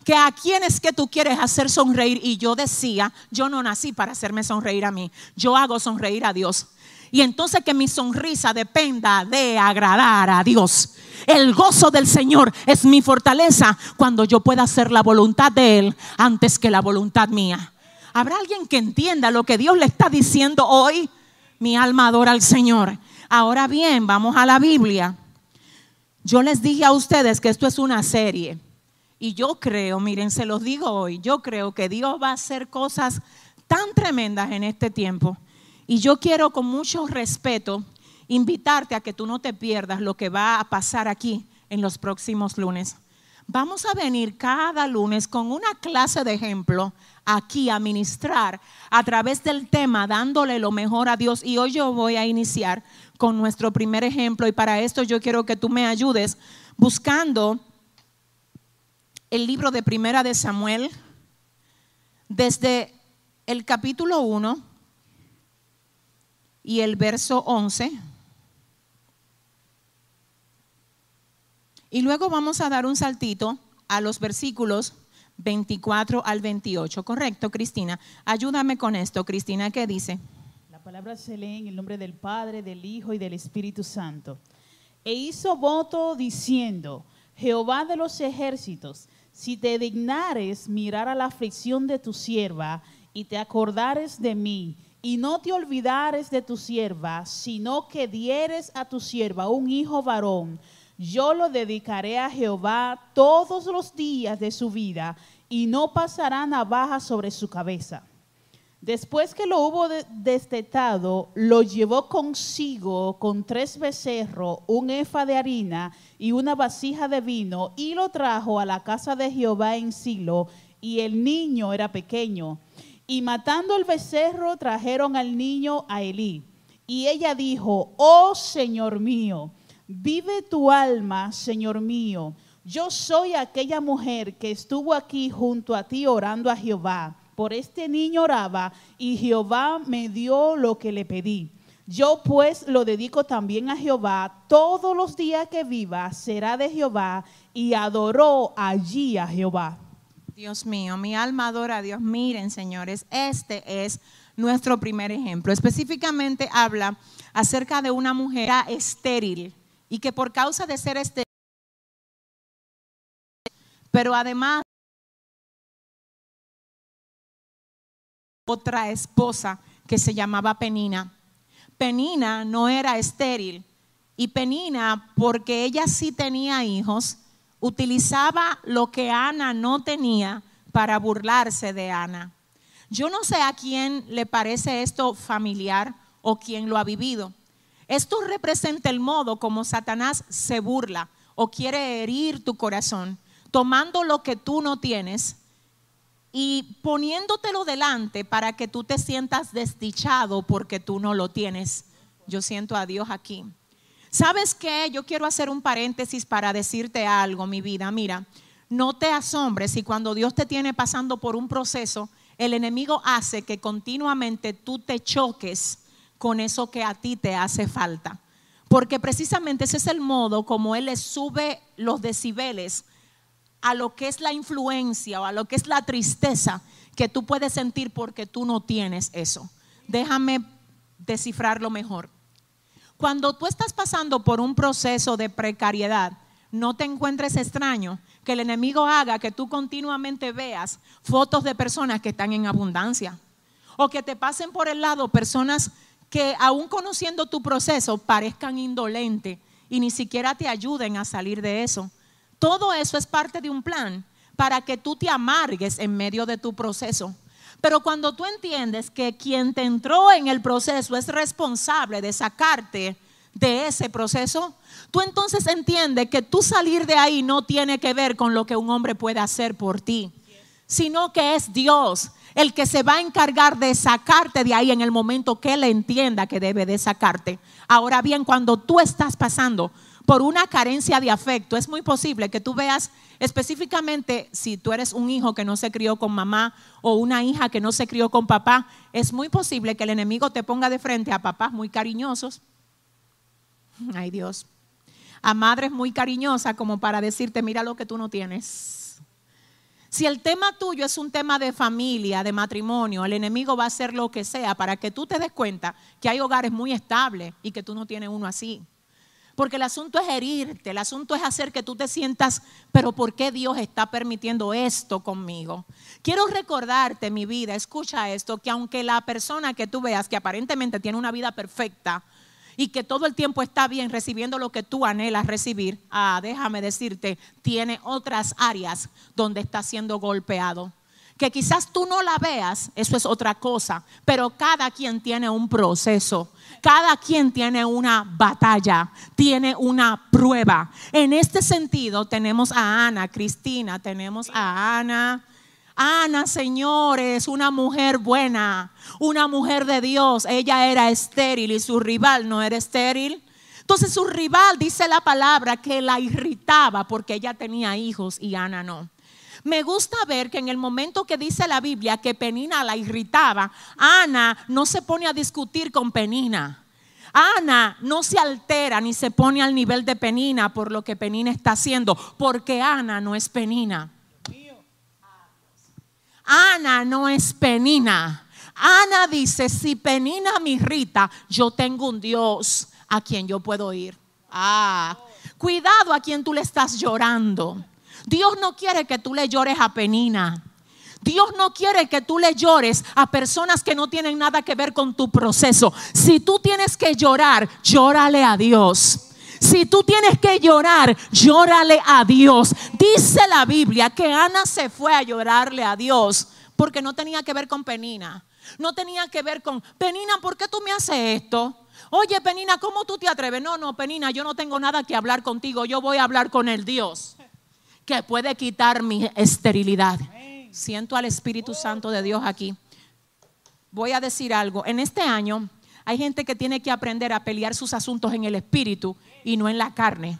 que a quién es que tú quieres hacer sonreír. Y yo decía, yo no nací para hacerme sonreír a mí, yo hago sonreír a Dios. Y entonces que mi sonrisa dependa de agradar a Dios. El gozo del Señor es mi fortaleza cuando yo pueda hacer la voluntad de Él antes que la voluntad mía. ¿Habrá alguien que entienda lo que Dios le está diciendo hoy? Mi alma adora al Señor. Ahora bien, vamos a la Biblia. Yo les dije a ustedes que esto es una serie. Y yo creo, miren, se los digo hoy, yo creo que Dios va a hacer cosas tan tremendas en este tiempo y yo quiero con mucho respeto invitarte a que tú no te pierdas lo que va a pasar aquí en los próximos lunes. Vamos a venir cada lunes con una clase de ejemplo aquí a ministrar a través del tema dándole lo mejor a Dios. Y hoy yo voy a iniciar con nuestro primer ejemplo y para esto yo quiero que tú me ayudes buscando el libro de Primera de Samuel desde el capítulo 1 y el verso 11. Y luego vamos a dar un saltito a los versículos 24 al 28. Correcto, Cristina. Ayúdame con esto, Cristina, ¿qué dice? La palabra se lee en el nombre del Padre, del Hijo y del Espíritu Santo. E hizo voto diciendo, Jehová de los ejércitos, si te dignares mirar a la aflicción de tu sierva y te acordares de mí y no te olvidares de tu sierva, sino que dieres a tu sierva un hijo varón, yo lo dedicaré a Jehová todos los días de su vida, y no pasará navaja sobre su cabeza. Después que lo hubo destetado, lo llevó consigo con tres becerros, un efa de harina y una vasija de vino, y lo trajo a la casa de Jehová en Silo, y el niño era pequeño. Y matando el becerro, trajeron al niño a Elí. Y ella dijo, oh Señor mío, vive tu alma, Señor mío. Yo soy aquella mujer que estuvo aquí junto a ti orando a Jehová. Por este niño oraba y Jehová me dio lo que le pedí. Yo pues lo dedico también a Jehová. Todos los días que viva será de Jehová y adoró allí a Jehová. Dios mío, mi alma adora a Dios. Miren, señores, este es nuestro primer ejemplo. Específicamente habla acerca de una mujer estéril y que por causa de ser estéril, pero además otra esposa que se llamaba Penina. Penina no era estéril y Penina, porque ella sí tenía hijos, utilizaba lo que Ana no tenía para burlarse de Ana. Yo no sé a quién le parece esto familiar o quién lo ha vivido. Esto representa el modo como Satanás se burla o quiere herir tu corazón, tomando lo que tú no tienes y poniéndotelo delante para que tú te sientas desdichado porque tú no lo tienes. Yo siento a Dios aquí. ¿Sabes qué? Yo quiero hacer un paréntesis para decirte algo, mi vida. Mira, no te asombres si cuando Dios te tiene pasando por un proceso, el enemigo hace que continuamente tú te choques con eso que a ti te hace falta. Porque precisamente ese es el modo como Él le sube los decibeles a lo que es la influencia o a lo que es la tristeza que tú puedes sentir porque tú no tienes eso. Déjame descifrarlo mejor. Cuando tú estás pasando por un proceso de precariedad, no te encuentres extraño que el enemigo haga que tú continuamente veas fotos de personas que están en abundancia o que te pasen por el lado personas que aún conociendo tu proceso parezcan indolentes y ni siquiera te ayuden a salir de eso. Todo eso es parte de un plan para que tú te amargues en medio de tu proceso, Pero cuando tú entiendes que quien te entró en el proceso es responsable de sacarte de ese proceso, tú entonces entiendes que tú salir de ahí no tiene que ver con lo que un hombre puede hacer por ti, sino que es Dios el que se va a encargar de sacarte de ahí en el momento que él entienda que debe de sacarte. Ahora bien, cuando tú estás pasando por una carencia de afecto, es muy posible que tú veas específicamente si tú eres un hijo que no se crió con mamá o una hija que no se crió con papá, es muy posible que el enemigo te ponga de frente a papás muy cariñosos. Ay Dios. A madres muy cariñosas como para decirte, mira lo que tú no tienes si el tema tuyo es un tema de familia, de matrimonio, el enemigo va a hacer lo que sea para que tú te des cuenta que hay hogares muy estables y que tú no tienes uno así. Porque el asunto es herirte, el asunto es hacer que tú te sientas, pero ¿por qué Dios está permitiendo esto conmigo? Quiero recordarte, mi vida, escucha esto, que aunque la persona que tú veas que aparentemente tiene una vida perfecta, y que todo el tiempo está bien recibiendo lo que tú anhelas recibir, ah, déjame decirte, tiene otras áreas donde está siendo golpeado. Que quizás tú no la veas, eso es otra cosa, pero cada quien tiene un proceso, cada quien tiene una batalla, tiene una prueba. En este sentido tenemos a Ana, Cristina, tenemos a Ana, Ana, señores, una mujer buena, una mujer de Dios. Ella era estéril y su rival no era estéril. Entonces su rival dice la palabra que la irritaba porque ella tenía hijos y Ana no. Me gusta ver que en el momento que dice la Biblia que Penina la irritaba, Ana no se pone a discutir con Penina. Ana no se altera ni se pone al nivel de Penina por lo que Penina está haciendo, porque Ana no es Penina. Ana no es Penina. Ana dice, si Penina me irrita, yo tengo un Dios a quien yo puedo ir. Ah, cuidado a quien tú le estás llorando. Dios no quiere que tú le llores a Penina. Dios no quiere que tú le llores a personas que no tienen nada que ver con tu proceso. Si tú tienes que llorar, llórale a Dios. Si tú tienes que llorar, llórale a Dios. Dice la Biblia que Ana se fue a llorarle a Dios porque no tenía que ver con Penina. No tenía que ver con, Penina, ¿por qué tú me haces esto? Oye, Penina, ¿cómo tú te atreves? No, no, Penina, yo no tengo nada que hablar contigo. Yo voy a hablar con el Dios que puede quitar mi esterilidad. Siento al Espíritu Santo de Dios aquí. Voy a decir algo. En este año hay gente que tiene que aprender a pelear sus asuntos en el espíritu y no en la carne.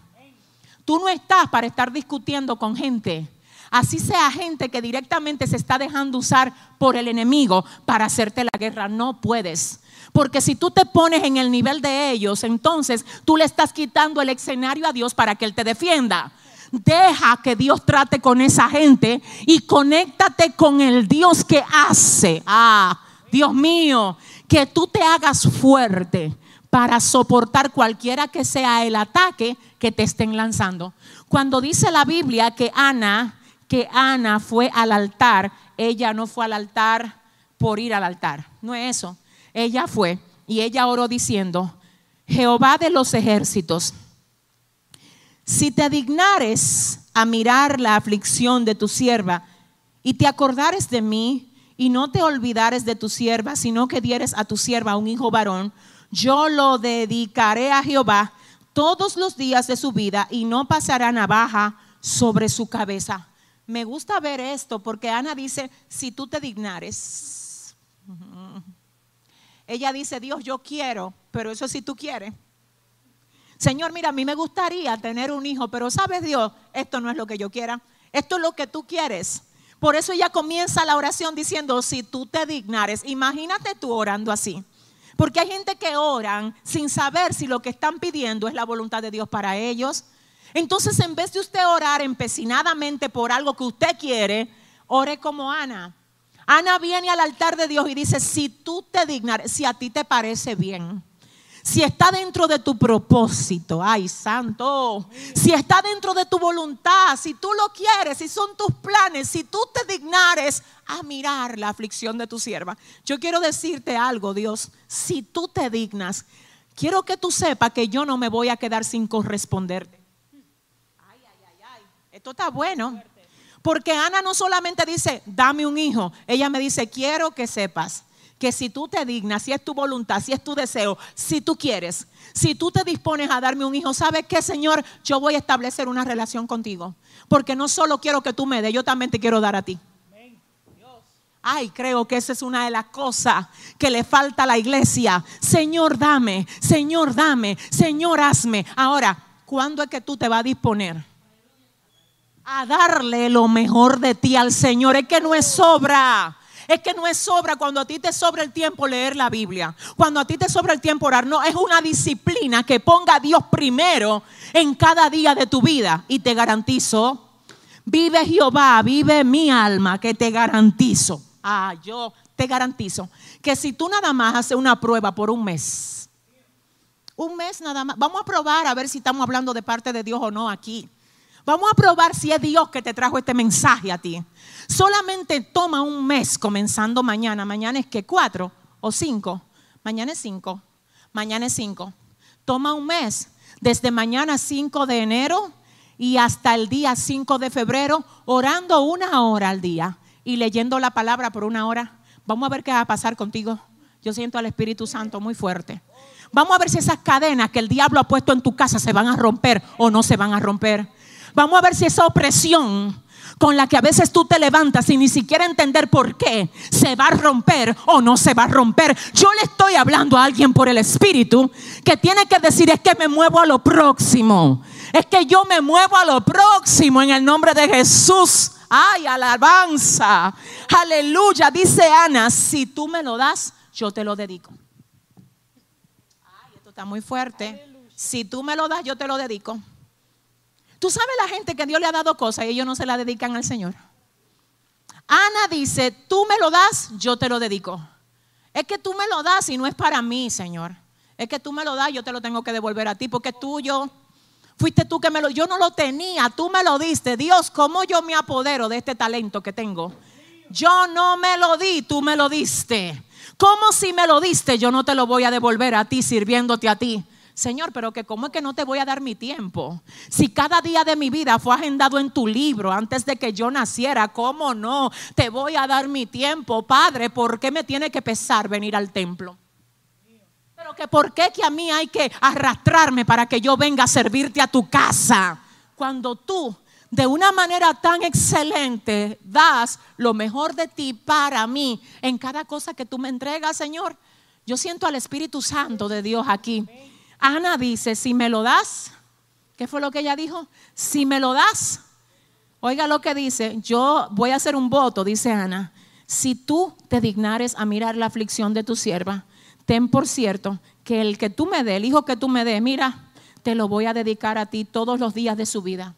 Tú no estás para estar discutiendo con gente. Así sea gente que directamente se está dejando usar por el enemigo para hacerte la guerra. No puedes. Porque si tú te pones en el nivel de ellos, entonces tú le estás quitando el escenario a Dios para que Él te defienda. Deja que Dios trate con esa gente y conéctate con el Dios que hace. Ah, Dios mío, que tú te hagas fuerte para soportar cualquiera que sea el ataque que te estén lanzando. Cuando dice la Biblia que Ana, que Ana fue al altar, ella no fue al altar por ir al altar, no es eso. Ella fue y ella oró diciendo, Jehová de los ejércitos, si te dignares a mirar la aflicción de tu sierva y te acordares de mí y no te olvidares de tu sierva, sino que dieres a tu sierva un hijo varón, yo lo dedicaré a Jehová todos los días de su vida y no pasará navaja sobre su cabeza. Me gusta ver esto porque Ana dice, si tú te dignares. Ella dice, Dios, yo quiero, pero eso si tú quieres. Señor, mira, a mí me gustaría tener un hijo, pero sabes Dios, esto no es lo que yo quiera, esto es lo que tú quieres. Por eso ella comienza la oración diciendo, si tú te dignares, imagínate tú orando así. Porque hay gente que oran sin saber si lo que están pidiendo es la voluntad de Dios para ellos. Entonces, en vez de usted orar empecinadamente por algo que usted quiere, ore como Ana. Ana viene al altar de Dios y dice, si tú te dignares, si a ti te parece bien si está dentro de tu propósito, ay santo, si está dentro de tu voluntad, si tú lo quieres, si son tus planes, si tú te dignares a mirar la aflicción de tu sierva. Yo quiero decirte algo, Dios, si tú te dignas, quiero que tú sepas que yo no me voy a quedar sin corresponderte. Ay, ay, ay, esto está bueno. Porque Ana no solamente dice, dame un hijo, ella me dice, quiero que sepas que si tú te dignas, si es tu voluntad, si es tu deseo, si tú quieres, si tú te dispones a darme un hijo, ¿sabes qué, Señor? Yo voy a establecer una relación contigo. Porque no solo quiero que tú me des, yo también te quiero dar a ti. Ay, creo que esa es una de las cosas que le falta a la iglesia. Señor, dame, Señor, dame, Señor, hazme. Ahora, ¿cuándo es que tú te vas a disponer? A darle lo mejor de ti al Señor. Es que no es sobra. Es que no es sobra cuando a ti te sobra el tiempo leer la Biblia. Cuando a ti te sobra el tiempo orar. No, es una disciplina que ponga a Dios primero en cada día de tu vida. Y te garantizo, vive Jehová, vive mi alma, que te garantizo Ah, yo te garantizo que si tú nada más haces una prueba por un mes, un mes nada más, vamos a probar a ver si estamos hablando de parte de Dios o no aquí. Vamos a probar si es Dios que te trajo este mensaje a ti. Solamente toma un mes comenzando mañana. Mañana es que cuatro o cinco. Mañana es cinco. Mañana es cinco. Toma un mes. Desde mañana 5 de enero y hasta el día 5 de febrero, orando una hora al día y leyendo la palabra por una hora, vamos a ver qué va a pasar contigo. Yo siento al Espíritu Santo muy fuerte. Vamos a ver si esas cadenas que el diablo ha puesto en tu casa se van a romper o no se van a romper. Vamos a ver si esa opresión con la que a veces tú te levantas y ni siquiera entender por qué se va a romper o no se va a romper. Yo le estoy hablando a alguien por el Espíritu que tiene que decir es que me muevo a lo próximo. Es que yo me muevo a lo próximo en el nombre de Jesús. Ay, alabanza. Aleluya. Dice Ana, si tú me lo das, yo te lo dedico. Ay, esto está muy fuerte. Si tú me lo das, yo te lo dedico. Tú sabes la gente que Dios le ha dado cosas y ellos no se la dedican al Señor. Ana dice, tú me lo das, yo te lo dedico. Es que tú me lo das y no es para mí, Señor. Es que tú me lo das, yo te lo tengo que devolver a ti porque es tuyo. Fuiste tú que me lo, yo no lo tenía, tú me lo diste. Dios, ¿cómo yo me apodero de este talento que tengo? Yo no me lo di, tú me lo diste. ¿Cómo si me lo diste? Yo no te lo voy a devolver a ti sirviéndote a ti. Señor, pero que cómo es que no te voy a dar mi tiempo. Si cada día de mi vida fue agendado en tu libro antes de que yo naciera, ¿cómo no te voy a dar mi tiempo, Padre? ¿Por qué me tiene que pesar venir al templo? Pero que por qué que a mí hay que arrastrarme para que yo venga a servirte a tu casa. Cuando tú de una manera tan excelente das lo mejor de ti para mí en cada cosa que tú me entregas, Señor. Yo siento al Espíritu Santo de Dios aquí. Ana dice, si me lo das, ¿qué fue lo que ella dijo? Si me lo das, oiga lo que dice, yo voy a hacer un voto, dice Ana, si tú te dignares a mirar la aflicción de tu sierva ten por cierto que el que tú me dé, el hijo que tú me dé, mira, te lo voy a dedicar a ti todos los días de su vida.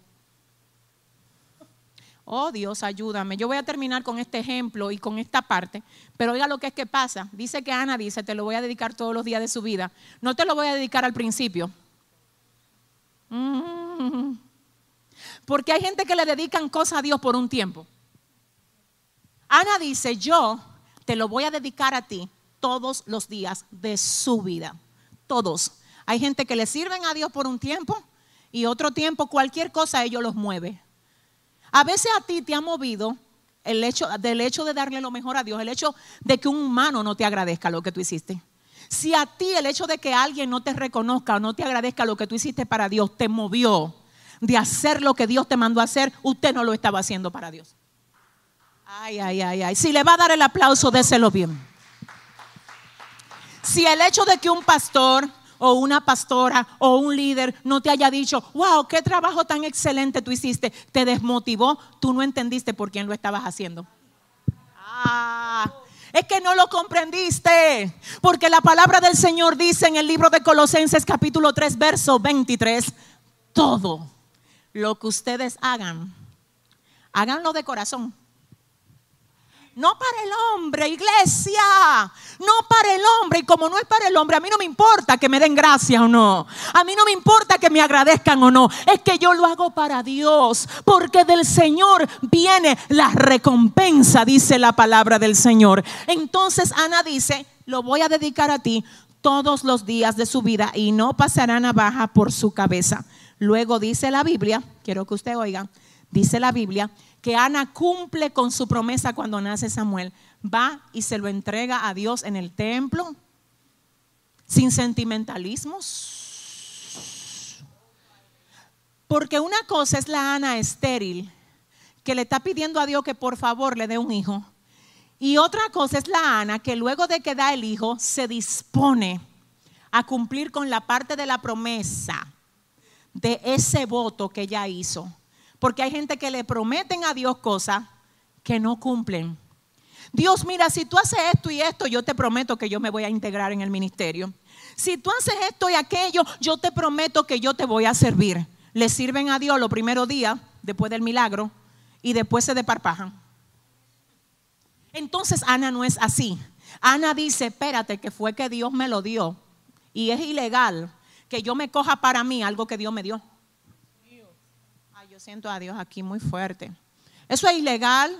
Oh Dios, ayúdame. Yo voy a terminar con este ejemplo y con esta parte. Pero oiga lo que es que pasa. Dice que Ana dice, te lo voy a dedicar todos los días de su vida. No te lo voy a dedicar al principio. Mm. Porque hay gente que le dedican cosas a Dios por un tiempo. Ana dice, yo te lo voy a dedicar a ti todos los días de su vida. Todos. Hay gente que le sirven a Dios por un tiempo y otro tiempo cualquier cosa ellos los mueve. A veces a ti te ha movido el hecho del hecho de darle lo mejor a Dios, el hecho de que un humano no te agradezca lo que tú hiciste. Si a ti el hecho de que alguien no te reconozca o no te agradezca lo que tú hiciste para Dios te movió de hacer lo que Dios te mandó a hacer, usted no lo estaba haciendo para Dios. Ay, ay, ay, ay. Si le va a dar el aplauso, déselo bien. Si el hecho de que un pastor o una pastora o un líder no te haya dicho, wow, qué trabajo tan excelente tú hiciste, te desmotivó, tú no entendiste por quién lo estabas haciendo. Ah, es que no lo comprendiste, porque la palabra del Señor dice en el libro de Colosenses capítulo 3, verso 23, todo lo que ustedes hagan, háganlo de corazón no para el hombre, iglesia. No para el hombre. Y como no es para el hombre, a mí no me importa que me den gracia o no. A mí no me importa que me agradezcan o no. Es que yo lo hago para Dios. Porque del Señor viene la recompensa, dice la palabra del Señor. Entonces Ana dice, lo voy a dedicar a ti todos los días de su vida y no pasará navaja por su cabeza. Luego dice la Biblia, quiero que usted oiga, dice la Biblia que Ana cumple con su promesa cuando nace Samuel. Va y se lo entrega a Dios en el templo, sin sentimentalismos. Porque una cosa es la Ana estéril, que le está pidiendo a Dios que por favor le dé un hijo. Y otra cosa es la Ana que luego de que da el hijo se dispone a cumplir con la parte de la promesa de ese voto que ella hizo. Porque hay gente que le prometen a Dios cosas que no cumplen. Dios, mira, si tú haces esto y esto, yo te prometo que yo me voy a integrar en el ministerio. Si tú haces esto y aquello, yo te prometo que yo te voy a servir. Le sirven a Dios los primeros días, después del milagro, y después se deparpajan. Entonces Ana no es así. Ana dice, espérate, que fue que Dios me lo dio. Y es ilegal que yo me coja para mí algo que Dios me dio. Siento a Dios aquí muy fuerte. Eso es ilegal.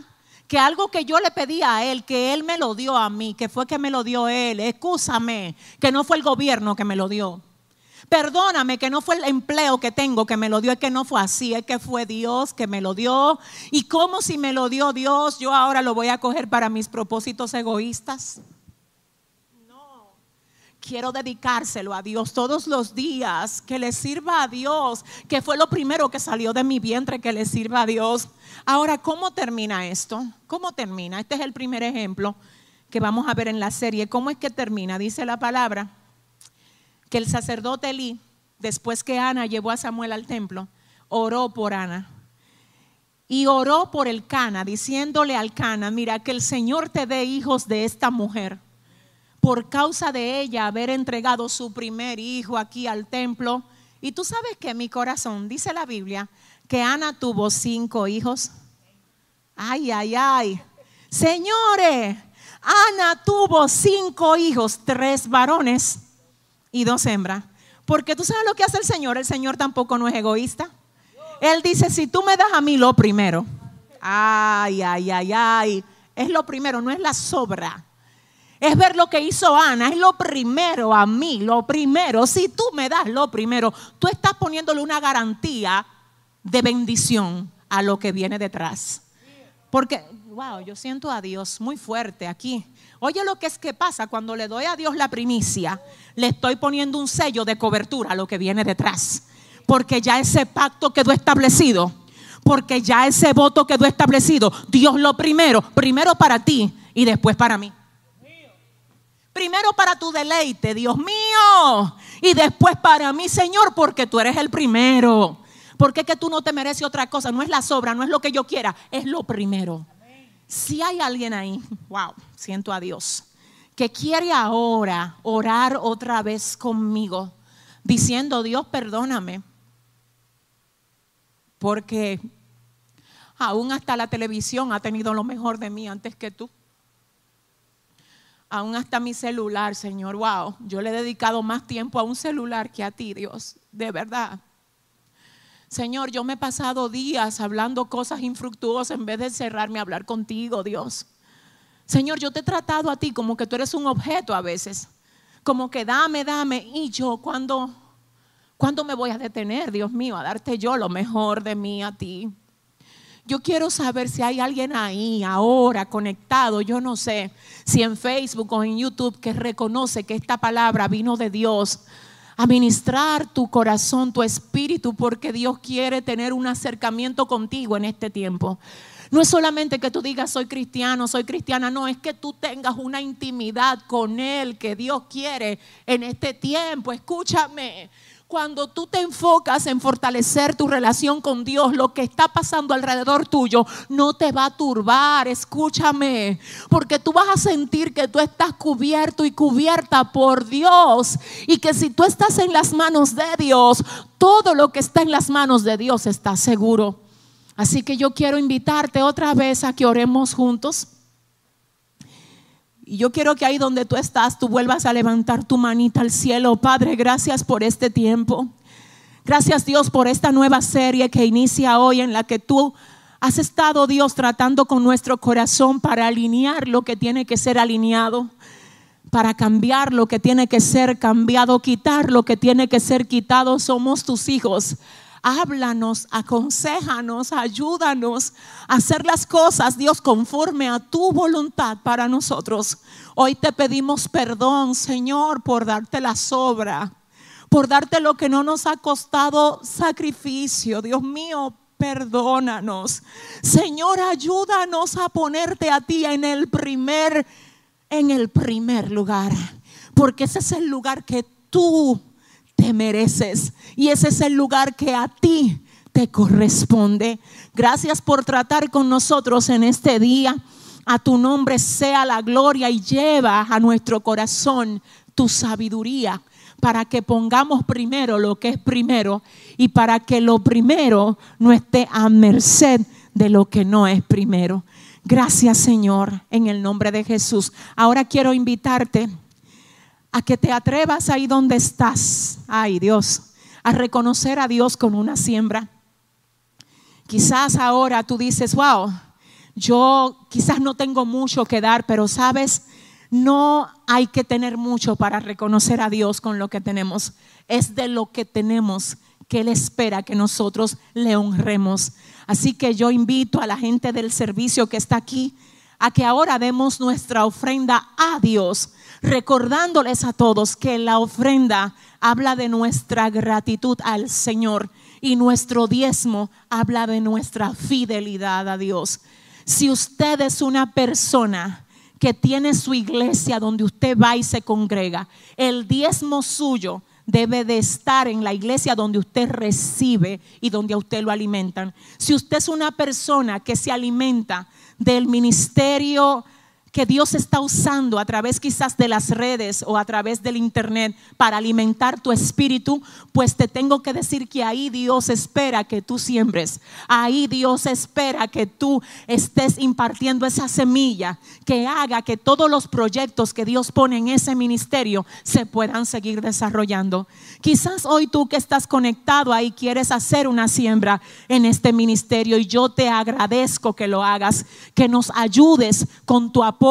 Que algo que yo le pedí a Él, que Él me lo dio a mí, que fue que me lo dio Él, escúchame, que no fue el gobierno que me lo dio. Perdóname que no fue el empleo que tengo que me lo dio, es que no fue así, es que fue Dios que me lo dio. Y como si me lo dio Dios, yo ahora lo voy a coger para mis propósitos egoístas. Quiero dedicárselo a Dios todos los días, que le sirva a Dios, que fue lo primero que salió de mi vientre, que le sirva a Dios. Ahora, ¿cómo termina esto? ¿Cómo termina? Este es el primer ejemplo que vamos a ver en la serie. ¿Cómo es que termina? Dice la palabra que el sacerdote Elí, después que Ana llevó a Samuel al templo, oró por Ana. Y oró por el Cana, diciéndole al Cana, mira, que el Señor te dé hijos de esta mujer. Por causa de ella haber entregado su primer hijo aquí al templo. Y tú sabes que mi corazón, dice la Biblia, que Ana tuvo cinco hijos. Ay, ay, ay. Señores, Ana tuvo cinco hijos, tres varones y dos hembras. Porque tú sabes lo que hace el Señor. El Señor tampoco no es egoísta. Él dice, si tú me das a mí lo primero. Ay, ay, ay, ay. Es lo primero, no es la sobra. Es ver lo que hizo Ana, es lo primero a mí, lo primero. Si tú me das lo primero, tú estás poniéndole una garantía de bendición a lo que viene detrás. Porque, wow, yo siento a Dios muy fuerte aquí. Oye lo que es que pasa cuando le doy a Dios la primicia, le estoy poniendo un sello de cobertura a lo que viene detrás. Porque ya ese pacto quedó establecido. Porque ya ese voto quedó establecido. Dios lo primero, primero para ti y después para mí. Primero para tu deleite, Dios mío. Y después para mí, Señor, porque tú eres el primero. Porque que tú no te mereces otra cosa. No es la sobra, no es lo que yo quiera, es lo primero. Si hay alguien ahí, wow, siento a Dios, que quiere ahora orar otra vez conmigo, diciendo, Dios, perdóname, porque aún hasta la televisión ha tenido lo mejor de mí antes que tú. Aún hasta mi celular, Señor, wow, yo le he dedicado más tiempo a un celular que a ti, Dios, de verdad. Señor, yo me he pasado días hablando cosas infructuosas en vez de cerrarme a hablar contigo, Dios. Señor, yo te he tratado a ti como que tú eres un objeto a veces. Como que dame, dame. Y yo, cuando, ¿cuándo me voy a detener, Dios mío, a darte yo lo mejor de mí a ti? Yo quiero saber si hay alguien ahí ahora conectado, yo no sé, si en Facebook o en YouTube que reconoce que esta palabra vino de Dios a ministrar tu corazón, tu espíritu, porque Dios quiere tener un acercamiento contigo en este tiempo. No es solamente que tú digas soy cristiano, soy cristiana, no, es que tú tengas una intimidad con Él que Dios quiere en este tiempo. Escúchame, cuando tú te enfocas en fortalecer tu relación con Dios, lo que está pasando alrededor tuyo no te va a turbar, escúchame, porque tú vas a sentir que tú estás cubierto y cubierta por Dios y que si tú estás en las manos de Dios, todo lo que está en las manos de Dios está seguro. Así que yo quiero invitarte otra vez a que oremos juntos. Y yo quiero que ahí donde tú estás, tú vuelvas a levantar tu manita al cielo. Padre, gracias por este tiempo. Gracias Dios por esta nueva serie que inicia hoy en la que tú has estado Dios tratando con nuestro corazón para alinear lo que tiene que ser alineado, para cambiar lo que tiene que ser cambiado, quitar lo que tiene que ser quitado. Somos tus hijos Háblanos, aconsejanos, ayúdanos a hacer las cosas, Dios, conforme a tu voluntad para nosotros. Hoy te pedimos perdón, Señor, por darte la sobra, por darte lo que no nos ha costado sacrificio. Dios mío, perdónanos. Señor, ayúdanos a ponerte a ti en el primer en el primer lugar, porque ese es el lugar que tú te mereces y ese es el lugar que a ti te corresponde. Gracias por tratar con nosotros en este día. A tu nombre sea la gloria y lleva a nuestro corazón tu sabiduría para que pongamos primero lo que es primero y para que lo primero no esté a merced de lo que no es primero. Gracias Señor, en el nombre de Jesús. Ahora quiero invitarte a que te atrevas ahí donde estás, ay Dios, a reconocer a Dios con una siembra. Quizás ahora tú dices, wow, yo quizás no tengo mucho que dar, pero sabes, no hay que tener mucho para reconocer a Dios con lo que tenemos. Es de lo que tenemos que Él espera que nosotros le honremos. Así que yo invito a la gente del servicio que está aquí a que ahora demos nuestra ofrenda a Dios recordándoles a todos que la ofrenda habla de nuestra gratitud al Señor y nuestro diezmo habla de nuestra fidelidad a Dios. Si usted es una persona que tiene su iglesia donde usted va y se congrega, el diezmo suyo debe de estar en la iglesia donde usted recibe y donde a usted lo alimentan. Si usted es una persona que se alimenta del ministerio que Dios está usando a través quizás de las redes o a través del internet para alimentar tu espíritu, pues te tengo que decir que ahí Dios espera que tú siembres. Ahí Dios espera que tú estés impartiendo esa semilla que haga que todos los proyectos que Dios pone en ese ministerio se puedan seguir desarrollando. Quizás hoy tú que estás conectado ahí quieres hacer una siembra en este ministerio y yo te agradezco que lo hagas, que nos ayudes con tu apoyo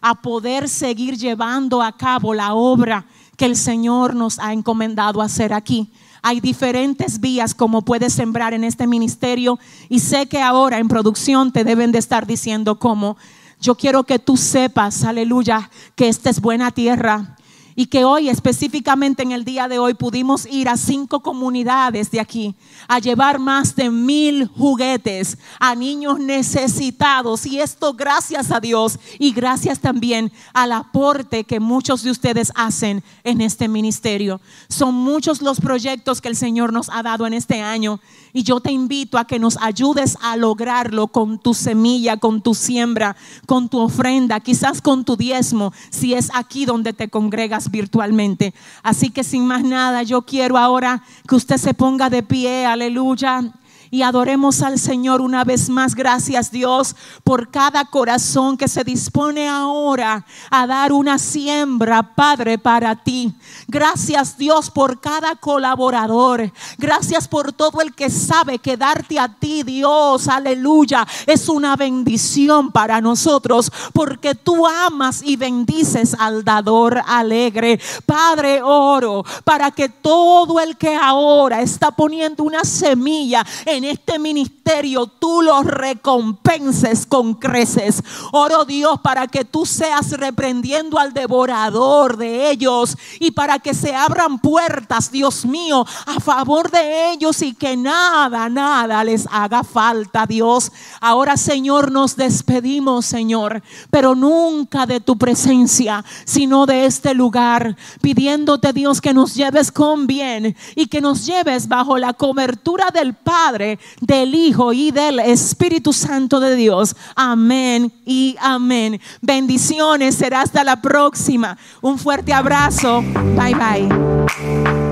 a poder seguir llevando a cabo la obra que el Señor nos ha encomendado hacer aquí. Hay diferentes vías como puedes sembrar en este ministerio y sé que ahora en producción te deben de estar diciendo cómo. Yo quiero que tú sepas, aleluya, que esta es buena tierra y que hoy, específicamente en el día de hoy, pudimos ir a cinco comunidades de aquí a llevar más de mil juguetes a niños necesitados. Y esto gracias a Dios y gracias también al aporte que muchos de ustedes hacen en este ministerio. Son muchos los proyectos que el Señor nos ha dado en este año y yo te invito a que nos ayudes a lograrlo con tu semilla, con tu siembra, con tu ofrenda, quizás con tu diezmo, si es aquí donde te congregas virtualmente. Así que sin más nada, yo quiero ahora que usted se ponga de pie, aleluya y adoremos al Señor una vez más. Gracias Dios por cada corazón que se dispone ahora a dar una siembra, Padre, para ti. Gracias Dios por cada colaborador. Gracias por todo el que sabe que darte a ti, Dios, aleluya, es una bendición para nosotros porque tú amas y bendices al dador alegre. Padre, oro para que todo el que ahora está poniendo una semilla en este ministerio tú los recompenses con creces. Oro Dios para que tú seas reprendiendo al devorador de ellos y para que se abran puertas, Dios mío, a favor de ellos y que nada, nada les haga falta, Dios. Ahora, Señor, nos despedimos, Señor, pero nunca de tu presencia, sino de este lugar, pidiéndote, Dios, que nos lleves con bien y que nos lleves bajo la cobertura del Del Hijo y del Espíritu Santo de Dios. Amén y amén. Bendiciones, será hasta la próxima. Un fuerte abrazo. Bye bye.